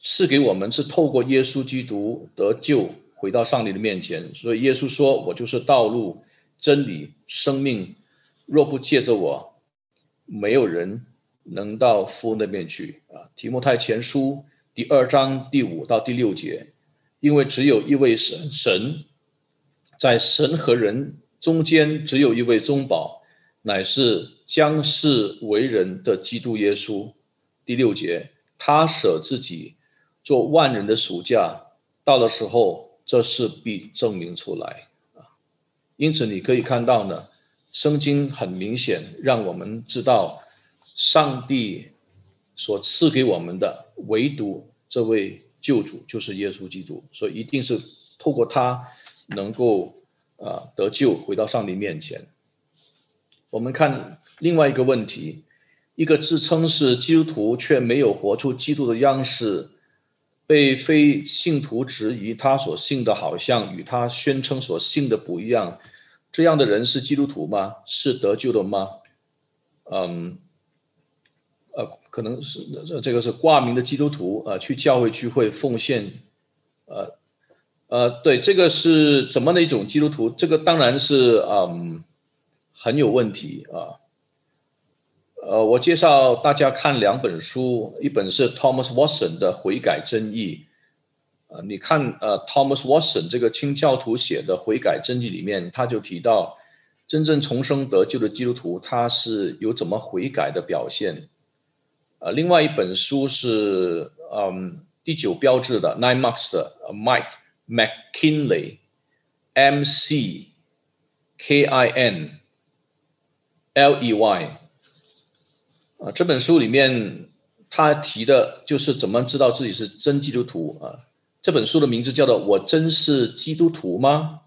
赐给我们是透过耶稣基督得救。回到上帝的面前，所以耶稣说：“我就是道路、真理、生命，若不借着我，没有人能到父那边去。”啊，提摩太前书第二章第五到第六节，因为只有一位神，神在神和人中间只有一位中保，乃是将世为人的基督耶稣。第六节，他舍自己做万人的暑假，到的时候。这是必证明出来啊，因此你可以看到呢，圣经很明显让我们知道，上帝所赐给我们的唯独这位救主就是耶稣基督，所以一定是透过他能够啊得救，回到上帝面前。我们看另外一个问题，一个自称是基督徒却没有活出基督的样式。被非信徒质疑，他所信的好像与他宣称所信的不一样，这样的人是基督徒吗？是得救的吗？嗯，呃，可能是这个是挂名的基督徒啊，去教会聚会奉献，呃，呃，对，这个是怎么的一种基督徒？这个当然是嗯很有问题啊。呃，我介绍大家看两本书，一本是 Thomas Watson 的《悔改真义》。呃，你看，呃，Thomas Watson 这个清教徒写的《悔改真义》里面，他就提到，真正重生得救的基督徒，他是有怎么悔改的表现。呃，另外一本书是，嗯，第九标志的 Nine Marks 的 Mike McKinley，M C K I N L E Y。啊，这本书里面他提的就是怎么知道自己是真基督徒啊？这本书的名字叫做《我真是基督徒吗？》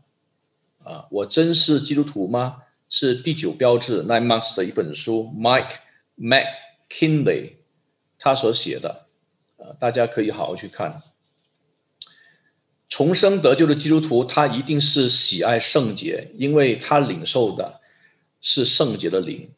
啊，我真是基督徒吗？是第九标志 Nine Months 的一本书，Mike McKinley 他所写的，啊，大家可以好好去看。重生得救的基督徒，他一定是喜爱圣洁，因为他领受的是圣洁的灵。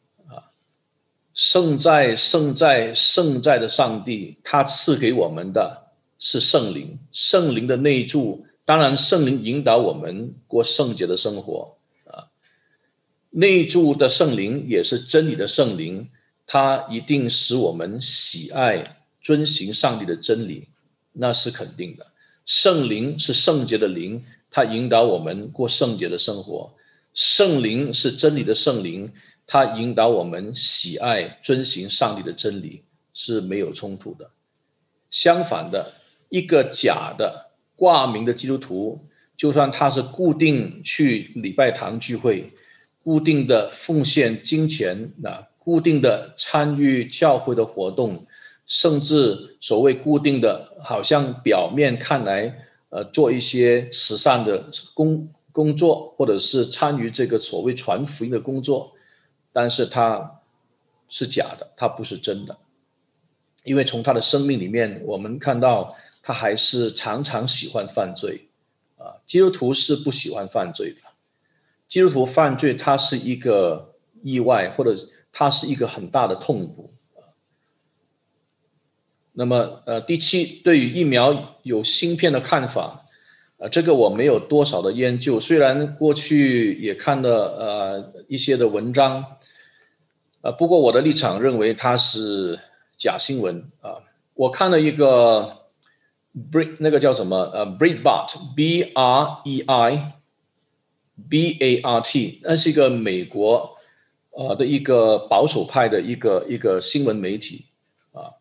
圣在圣在圣在的上帝，他赐给我们的是圣灵，圣灵的内住，当然圣灵引导我们过圣洁的生活啊。内住的圣灵也是真理的圣灵，它一定使我们喜爱遵行上帝的真理，那是肯定的。圣灵是圣洁的灵，它引导我们过圣洁的生活。圣灵是真理的圣灵，他引导我们喜爱遵行上帝的真理，是没有冲突的。相反的，一个假的挂名的基督徒，就算他是固定去礼拜堂聚会，固定的奉献金钱，那固定的参与教会的活动，甚至所谓固定的，好像表面看来，呃，做一些慈善的工工作，或者是参与这个所谓传福音的工作，但是他是假的，他不是真的。因为从他的生命里面，我们看到他还是常常喜欢犯罪，啊，基督徒是不喜欢犯罪的。基督徒犯罪，他是一个意外，或者他是一个很大的痛苦。那么，呃，第七，对于疫苗有芯片的看法，呃，这个我没有多少的研究，虽然过去也看了呃一些的文章，呃，不过我的立场认为它是。假新闻啊！我看了一个 Brit 那个叫什么呃 Breitbart B R E I B A R T，那是一个美国呃的一个保守派的一个一个新闻媒体啊。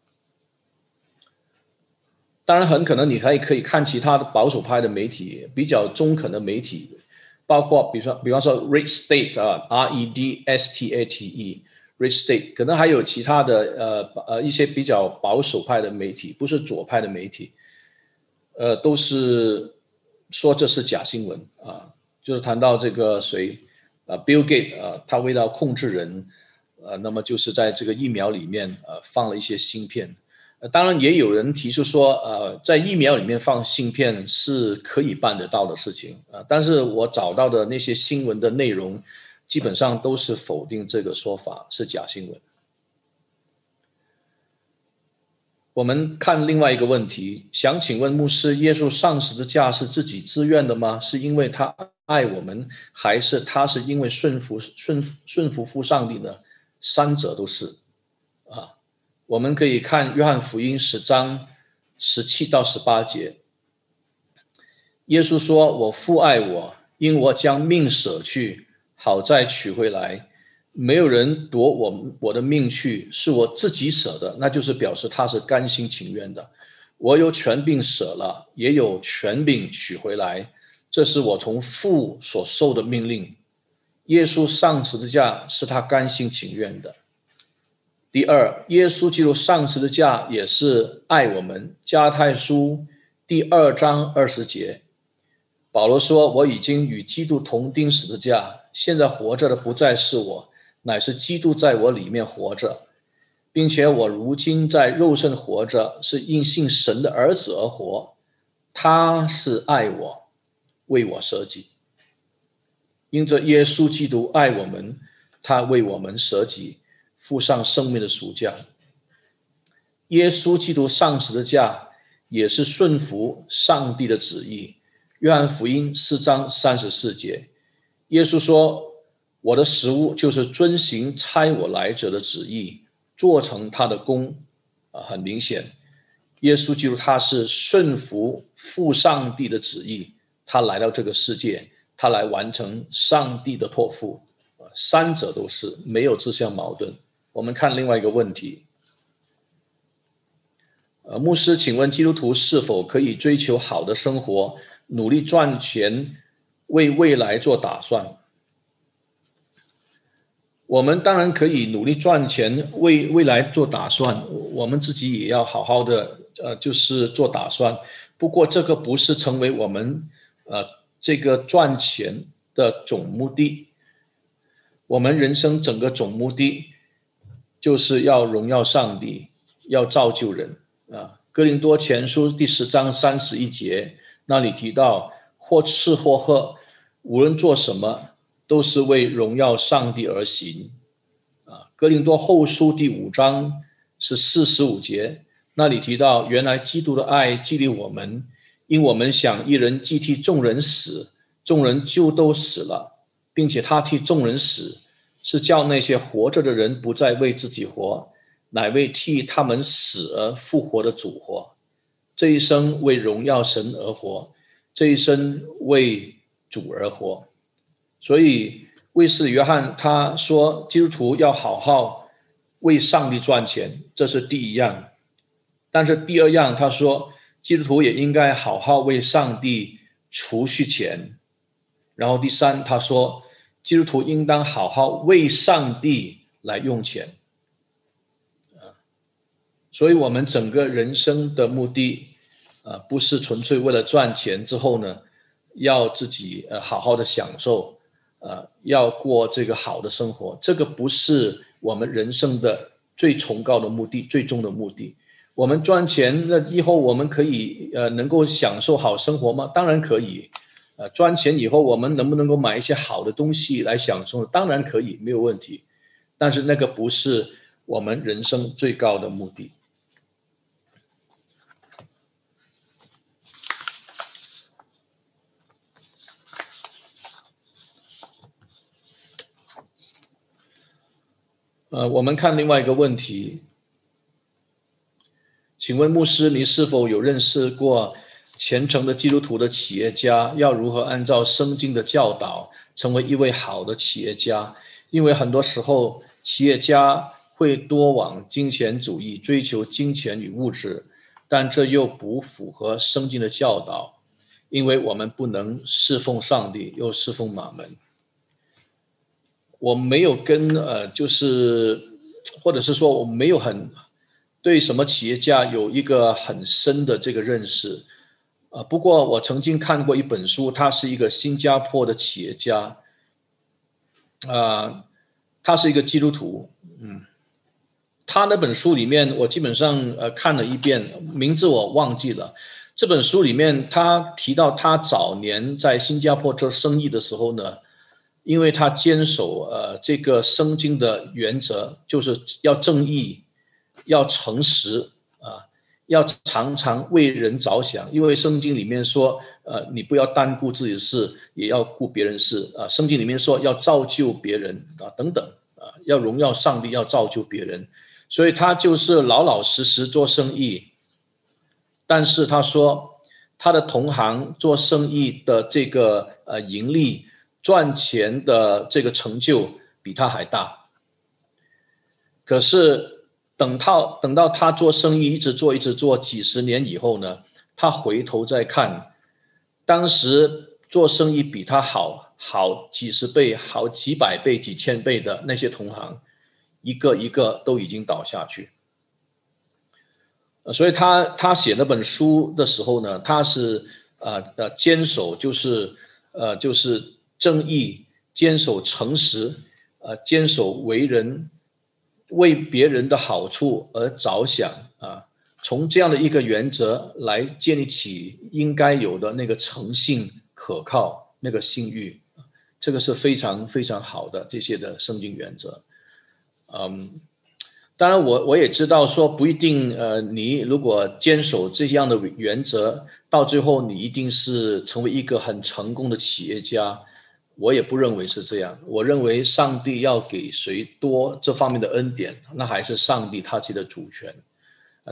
当然，很可能你还可以看其他的保守派的媒体，比较中肯的媒体，包括比如说，比方说 Red State 啊，R E D S T A T E。Rich State 可能还有其他的呃呃一些比较保守派的媒体，不是左派的媒体，呃，都是说这是假新闻啊，就是谈到这个谁啊，Bill Gates 啊，他为了控制人，呃，那么就是在这个疫苗里面呃放了一些芯片，当然也有人提出说，呃，在疫苗里面放芯片是可以办得到的事情啊，但是我找到的那些新闻的内容。基本上都是否定这个说法是假新闻。我们看另外一个问题，想请问牧师：耶稣上十字架是自己自愿的吗？是因为他爱我们，还是他是因为顺服顺顺服父上帝呢？三者都是。啊，我们可以看约翰福音十章十七到十八节，耶稣说：“我父爱我，因我将命舍去。”好再取回来，没有人夺我我的命去，是我自己舍的，那就是表示他是甘心情愿的。我有权柄舍了，也有权柄取回来，这是我从父所受的命令。耶稣上十字架是他甘心情愿的。第二，耶稣基督上十字架也是爱我们。加太书第二章二十节，保罗说：“我已经与基督同钉十字架。”现在活着的不再是我，乃是基督在我里面活着，并且我如今在肉身活着，是因信神的儿子而活。他是爱我，为我舍己。因着耶稣基督爱我们，他为我们舍己，付上生命的赎价。耶稣基督上十字架，也是顺服上帝的旨意。约翰福音四章三十四节。耶稣说：“我的食物就是遵行差我来者的旨意，做成他的功。”啊，很明显，耶稣基督他是顺服父上帝的旨意，他来到这个世界，他来完成上帝的托付。三者都是没有自相矛盾。我们看另外一个问题。呃，牧师，请问基督徒是否可以追求好的生活，努力赚钱？为未来做打算，我们当然可以努力赚钱，为未来做打算。我们自己也要好好的，呃，就是做打算。不过，这个不是成为我们呃这个赚钱的总目的。我们人生整个总目的，就是要荣耀上帝，要造就人啊。哥林多前书第十章三十一节那里提到。或吃或喝，无论做什么，都是为荣耀上帝而行。啊，哥林多后书第五章是四十五节，那里提到，原来基督的爱激励我们，因我们想一人既替众人死，众人就都死了，并且他替众人死，是叫那些活着的人不再为自己活，乃为替他们死而复活的主活，这一生为荣耀神而活，这一生为主而活。所以，卫士约翰他说，基督徒要好好为上帝赚钱，这是第一样。但是第二样，他说，基督徒也应该好好为上帝储蓄钱。然后第三，他说，基督徒应当好好为上帝来用钱。所以，我们整个人生的目的，啊，不是纯粹为了赚钱之后呢，要自己呃好好的享受，呃，要过这个好的生活，这个不是我们人生的最崇高的目的，最终的目的。我们赚钱，那以后我们可以呃能够享受好生活吗？当然可以。呃，赚钱以后，我们能不能够买一些好的东西来享受？当然可以，没有问题。但是那个不是我们人生最高的目的。呃，我们看另外一个问题，请问牧师，你是否有认识过虔诚的基督徒的企业家？要如何按照圣经的教导，成为一位好的企业家？因为很多时候，企业家会多往金钱主义，追求金钱与物质，但这又不符合圣经的教导，因为我们不能侍奉上帝又侍奉马门。我没有跟呃，就是或者是说我没有很对什么企业家有一个很深的这个认识，呃，不过我曾经看过一本书，他是一个新加坡的企业家，啊，他是一个基督徒，嗯，他那本书里面我基本上呃看了一遍，名字我忘记了。这本书里面他提到他早年在新加坡做生意的时候呢。因为他坚守呃这个圣经的原则，就是要正义，要诚实啊，要常常为人着想。因为圣经里面说，呃，你不要单顾自己的事，也要顾别人事啊。圣经里面说要造就别人啊，等等啊，要荣耀上帝，要造就别人。所以他就是老老实实做生意。但是他说，他的同行做生意的这个呃盈利。赚钱的这个成就比他还大，可是等到等到他做生意一直做一直做几十年以后呢，他回头再看，当时做生意比他好好几十倍、好几百倍、几千倍的那些同行，一个一个都已经倒下去。所以他他写那本书的时候呢，他是呃呃坚守，就是呃就是。正义，坚守诚实，呃，坚守为人，为别人的好处而着想啊，从这样的一个原则来建立起应该有的那个诚信、可靠那个信誉，这个是非常非常好的这些的圣经原则。嗯，当然我我也知道说不一定，呃，你如果坚守这样的原则，到最后你一定是成为一个很成功的企业家。我也不认为是这样。我认为上帝要给谁多这方面的恩典，那还是上帝他自己的主权。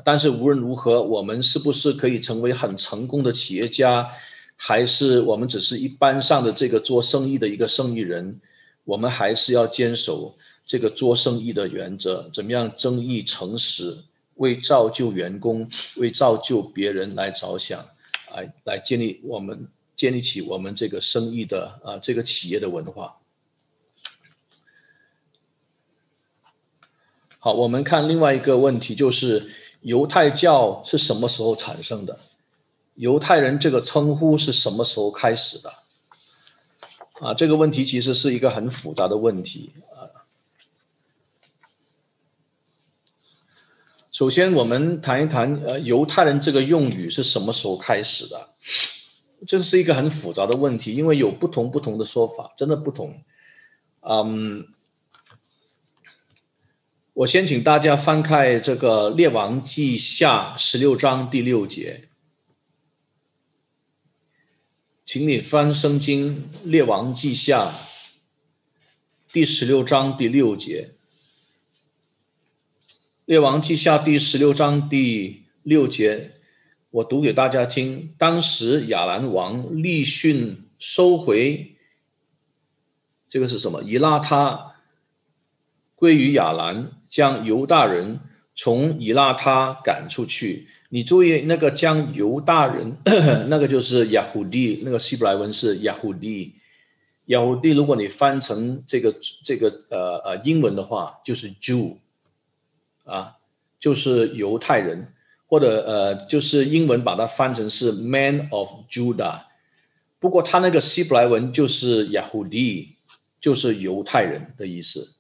但是无论如何，我们是不是可以成为很成功的企业家，还是我们只是一般上的这个做生意的一个生意人？我们还是要坚守这个做生意的原则，怎么样正义诚实，为造就员工，为造就别人来着想，来来建立我们。建立起我们这个生意的啊，这个企业的文化。好，我们看另外一个问题，就是犹太教是什么时候产生的？犹太人这个称呼是什么时候开始的？啊，这个问题其实是一个很复杂的问题啊。首先，我们谈一谈呃，犹太人这个用语是什么时候开始的？这是一个很复杂的问题，因为有不同不同的说法，真的不同。嗯，我先请大家翻开这个《列王记下》十六章第六节，请你翻《圣经》《列王记下》第十六章第六节。列王记下第十六章第六节，我读给大家听。当时亚兰王利逊收回，这个是什么？以拉他归于亚兰，将犹大人从以拉他赶出去。你注意那个将犹大人，那个就是亚胡利，那个希伯来文是亚胡利。亚胡利，如果你翻成这个这个呃呃英文的话，就是 Jew。啊，就是犹太人，或者呃，就是英文把它翻成是 Man of Judah，不过他那个希伯来文就是雅胡利，就是犹太人的意思。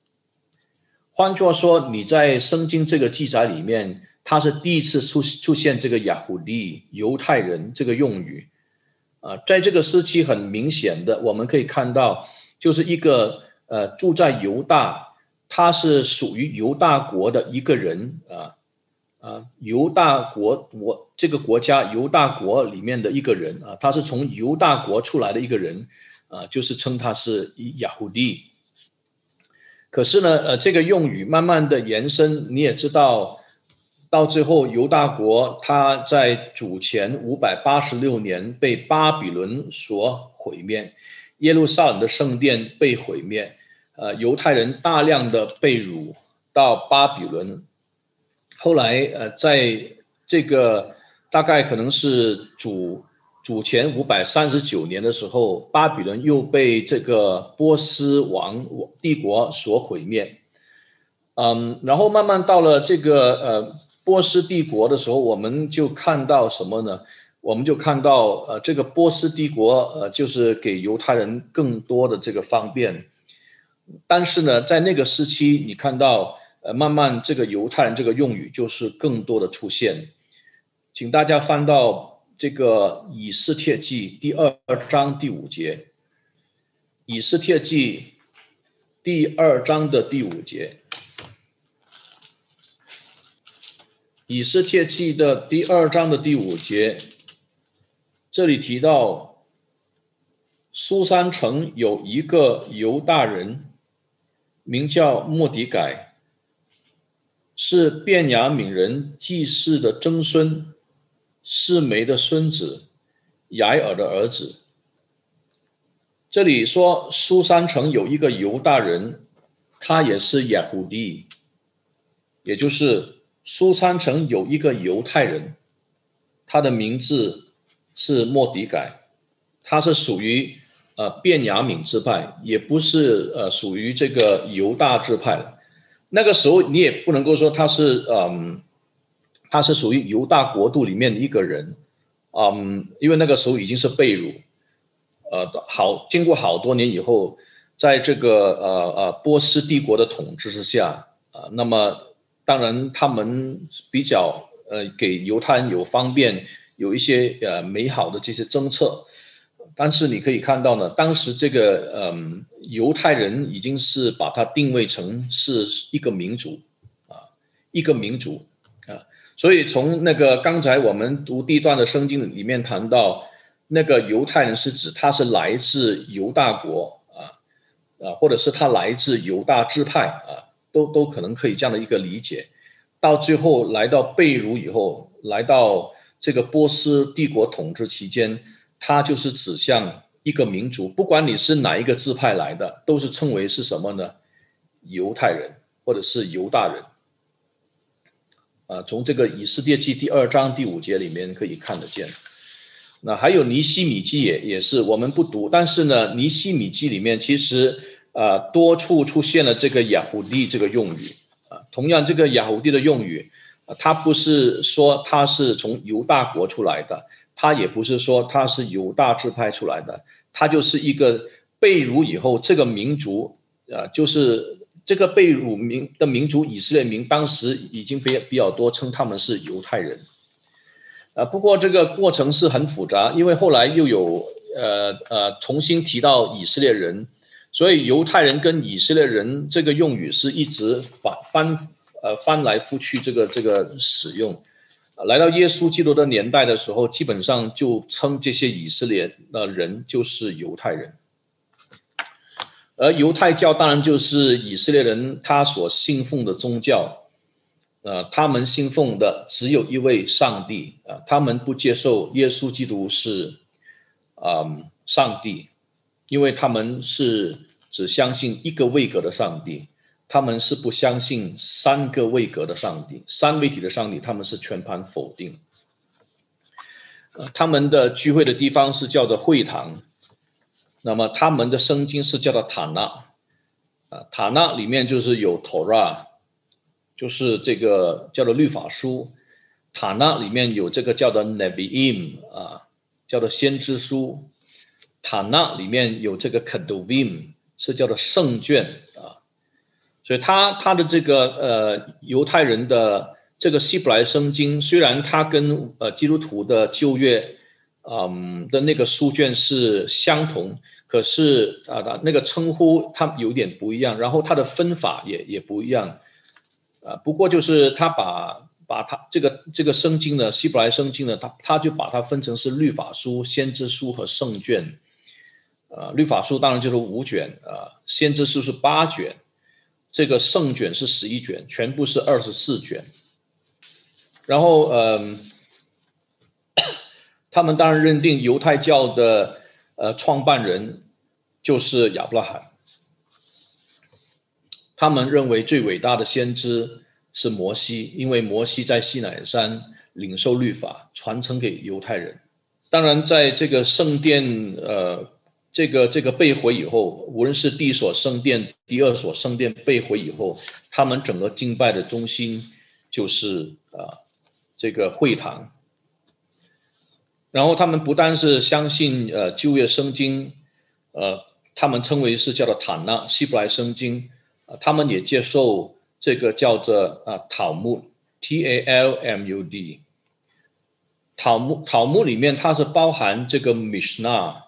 换句话说，你在圣经这个记载里面，他是第一次出出现这个雅胡利犹太人这个用语。啊，在这个时期很明显的，我们可以看到，就是一个呃住在犹大。他是属于犹大国的一个人啊啊，犹大国国这个国家犹大国里面的一个人啊，他是从犹大国出来的一个人啊，就是称他是雅胡利。可是呢，呃，这个用语慢慢的延伸，你也知道，到最后犹大国他在主前五百八十六年被巴比伦所毁灭，耶路撒冷的圣殿被毁灭。呃，犹太人大量的被掳到巴比伦，后来呃，在这个大概可能是主主前五百三十九年的时候，巴比伦又被这个波斯王帝国所毁灭。嗯，然后慢慢到了这个呃波斯帝国的时候，我们就看到什么呢？我们就看到呃这个波斯帝国呃就是给犹太人更多的这个方便。但是呢，在那个时期，你看到，呃，慢慢这个犹太人这个用语就是更多的出现，请大家翻到这个以斯帖记第二章第五节，以斯帖记第二章的第五节，以斯帖记的第二章的第五节，这里提到苏山城有一个犹大人。名叫莫迪改，是便雅悯人祭祀的曾孙，是梅的孙子，雅尔的儿子。这里说苏三城有一个犹大人，他也是雅胡利，也就是苏三城有一个犹太人，他的名字是莫迪改，他是属于。呃，便雅敏支派也不是呃属于这个犹大支派那个时候你也不能够说他是嗯，他是属于犹大国度里面的一个人，嗯，因为那个时候已经是被掳，呃，好经过好多年以后，在这个呃呃波斯帝国的统治之下啊，那么当然他们比较呃给犹太人有方便，有一些呃美好的这些政策。但是你可以看到呢，当时这个嗯，犹太人已经是把它定位成是一个民族啊，一个民族啊，所以从那个刚才我们读第一段的圣经里面谈到，那个犹太人是指他是来自犹大国啊啊，或者是他来自犹大支派啊，都都可能可以这样的一个理解。到最后来到贝鲁以后，来到这个波斯帝国统治期间。它就是指向一个民族，不管你是哪一个支派来的，都是称为是什么呢？犹太人或者是犹大人。啊，从这个以斯帖记第二章第五节里面可以看得见。那还有尼西米记也也是我们不读，但是呢，尼西米记里面其实啊多处出现了这个雅胡利这个用语啊。同样，这个雅胡利的用语啊，它不是说它是从犹大国出来的。他也不是说他是犹大支派出来的，他就是一个被掳以后，这个民族啊，就是这个被掳民的民族以色列民，当时已经比比较多称他们是犹太人，啊，不过这个过程是很复杂，因为后来又有呃呃重新提到以色列人，所以犹太人跟以色列人这个用语是一直翻翻呃翻来覆去这个这个使用。来到耶稣基督的年代的时候，基本上就称这些以色列的人就是犹太人，而犹太教当然就是以色列人他所信奉的宗教。呃，他们信奉的只有一位上帝啊，他们不接受耶稣基督是啊上帝，因为他们是只相信一个位格的上帝，他们是不相信三个位格的上帝，三位体的上帝，他们是全盘否定。呃，他们的聚会的地方是叫做会堂，那么他们的圣经是叫做塔纳，啊，塔纳里面就是有 Torah，就是这个叫做律法书，塔纳里面有这个叫做 Neviim 啊，叫做先知书，塔纳里面有这个 Keduvim 是叫做圣卷，所以他他的这个呃犹太人的。这个希伯来圣经虽然它跟呃基督徒的旧约，嗯的那个书卷是相同，可是啊那个称呼它有点不一样，然后它的分法也也不一样，啊不过就是他把把它这个这个圣经呢希伯来圣经呢，他他就把它分成是律法书、先知书和圣卷，呃律法书当然就是五卷啊，先知书是八卷，这个圣卷是十一卷，全部是二十四卷。然后，嗯，他们当然认定犹太教的呃创办人就是亚伯拉罕。他们认为最伟大的先知是摩西，因为摩西在西乃山领受律法，传承给犹太人。当然，在这个圣殿，呃，这个这个被毁以后，无论是第一所圣殿、第二所圣殿被毁以后，他们整个敬拜的中心就是啊。这个会堂，然后他们不单是相信呃旧约圣经，呃，他们称为是叫做坦纳希伯来圣经，啊，他们也接受这个叫做啊塔木 T A L M U D，塔木塔木里面它是包含这个 mishna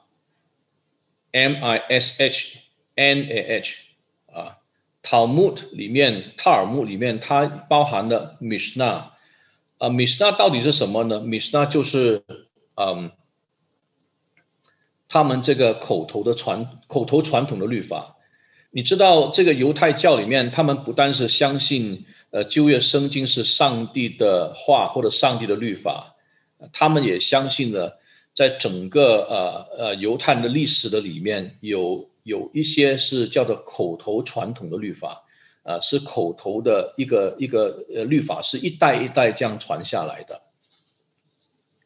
M I S H N A H 啊，塔木里面塔尔木里面它包含的 Mishnah。啊，米斯纳到底是什么呢？米斯纳就是，嗯，他们这个口头的传口头传统的律法。你知道，这个犹太教里面，他们不单是相信，呃，旧约圣经是上帝的话或者上帝的律法，他们也相信了，在整个呃呃犹太的历史的里面，有有一些是叫做口头传统的律法。啊，是口头的一个一个呃律法，是一代一代这样传下来的，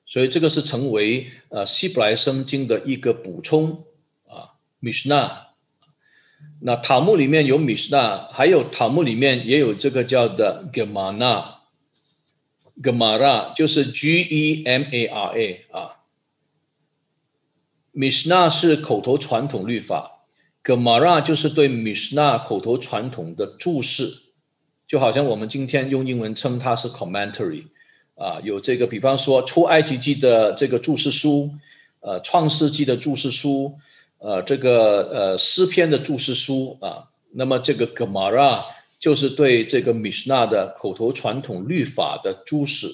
所以这个是成为呃希伯来圣经的一个补充啊 mishna。那塔木里面有 mishna 还有塔木里面也有这个叫的 Gemara，Gemara 就是 G E M A R A 啊 mishna 是口头传统律法。Gemara 就是对 mishna 口头传统的注释，就好像我们今天用英文称它是 commentary，啊，有这个，比方说出埃及记的这个注释书，呃，创世纪的注释书，呃，这个呃诗篇的注释书啊，那么这个 Gemara 就是对这个 mishna 的口头传统律法的注释，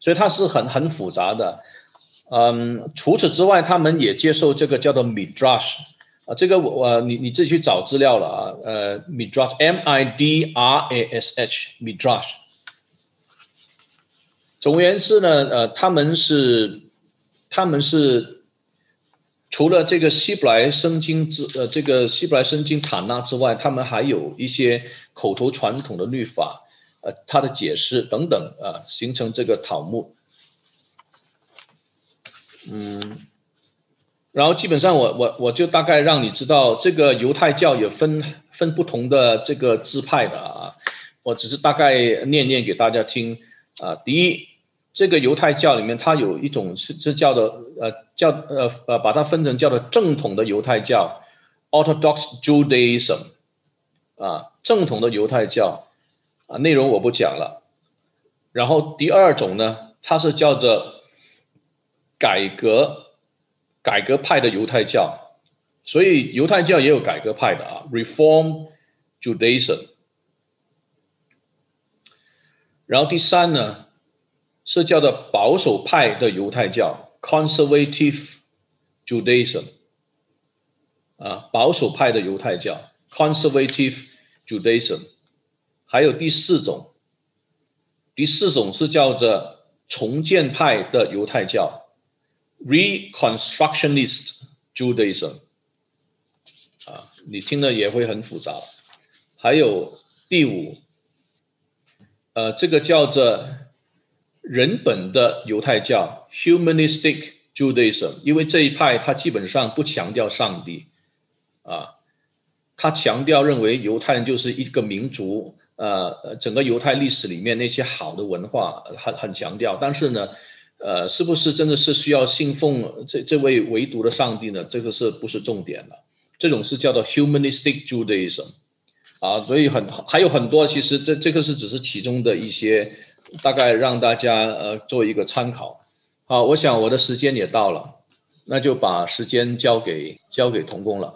所以它是很很复杂的，嗯，除此之外，他们也接受这个叫做 Midrash。啊，这个我我你你自己去找资料了啊，呃，midrash m i d r a s h midrash。总而言之呢，呃，他们是他们是除了这个希伯来圣经之呃这个希伯来圣经塔纳之外，他们还有一些口头传统的律法，呃，它的解释等等啊，形成这个讨木。嗯。然后基本上，我我我就大概让你知道，这个犹太教也分分不同的这个支派的啊。我只是大概念念给大家听啊。第一，这个犹太教里面，它有一种是是叫的呃叫呃呃把它分成叫做正统的犹太教 （Orthodox Judaism） 啊，正统的犹太教啊，内容我不讲了。然后第二种呢，它是叫做改革。改革派的犹太教，所以犹太教也有改革派的啊，Reform Judaism。然后第三呢，是叫做保守派的犹太教，Conservative Judaism。啊，保守派的犹太教，Conservative Judaism。还有第四种第四种是叫做重建派的犹太教 （Reconstructionist Judaism）。啊，你听了也会很复杂。还有第五，呃，这个叫做人本的犹太教 （Humanistic Judaism），因为这一派它基本上不强调上帝，啊，他强调认为犹太人就是一个民族。呃，整个犹太历史里面那些好的文化很很强调，但是呢，呃，是不是真的是需要信奉这这位唯独的上帝呢？这个是不是重点了？这种是叫做 humanistic Judaism，啊，所以很还有很多，其实这这个是只是其中的一些，大概让大家呃做一个参考。好，我想我的时间也到了，那就把时间交给交给童工了。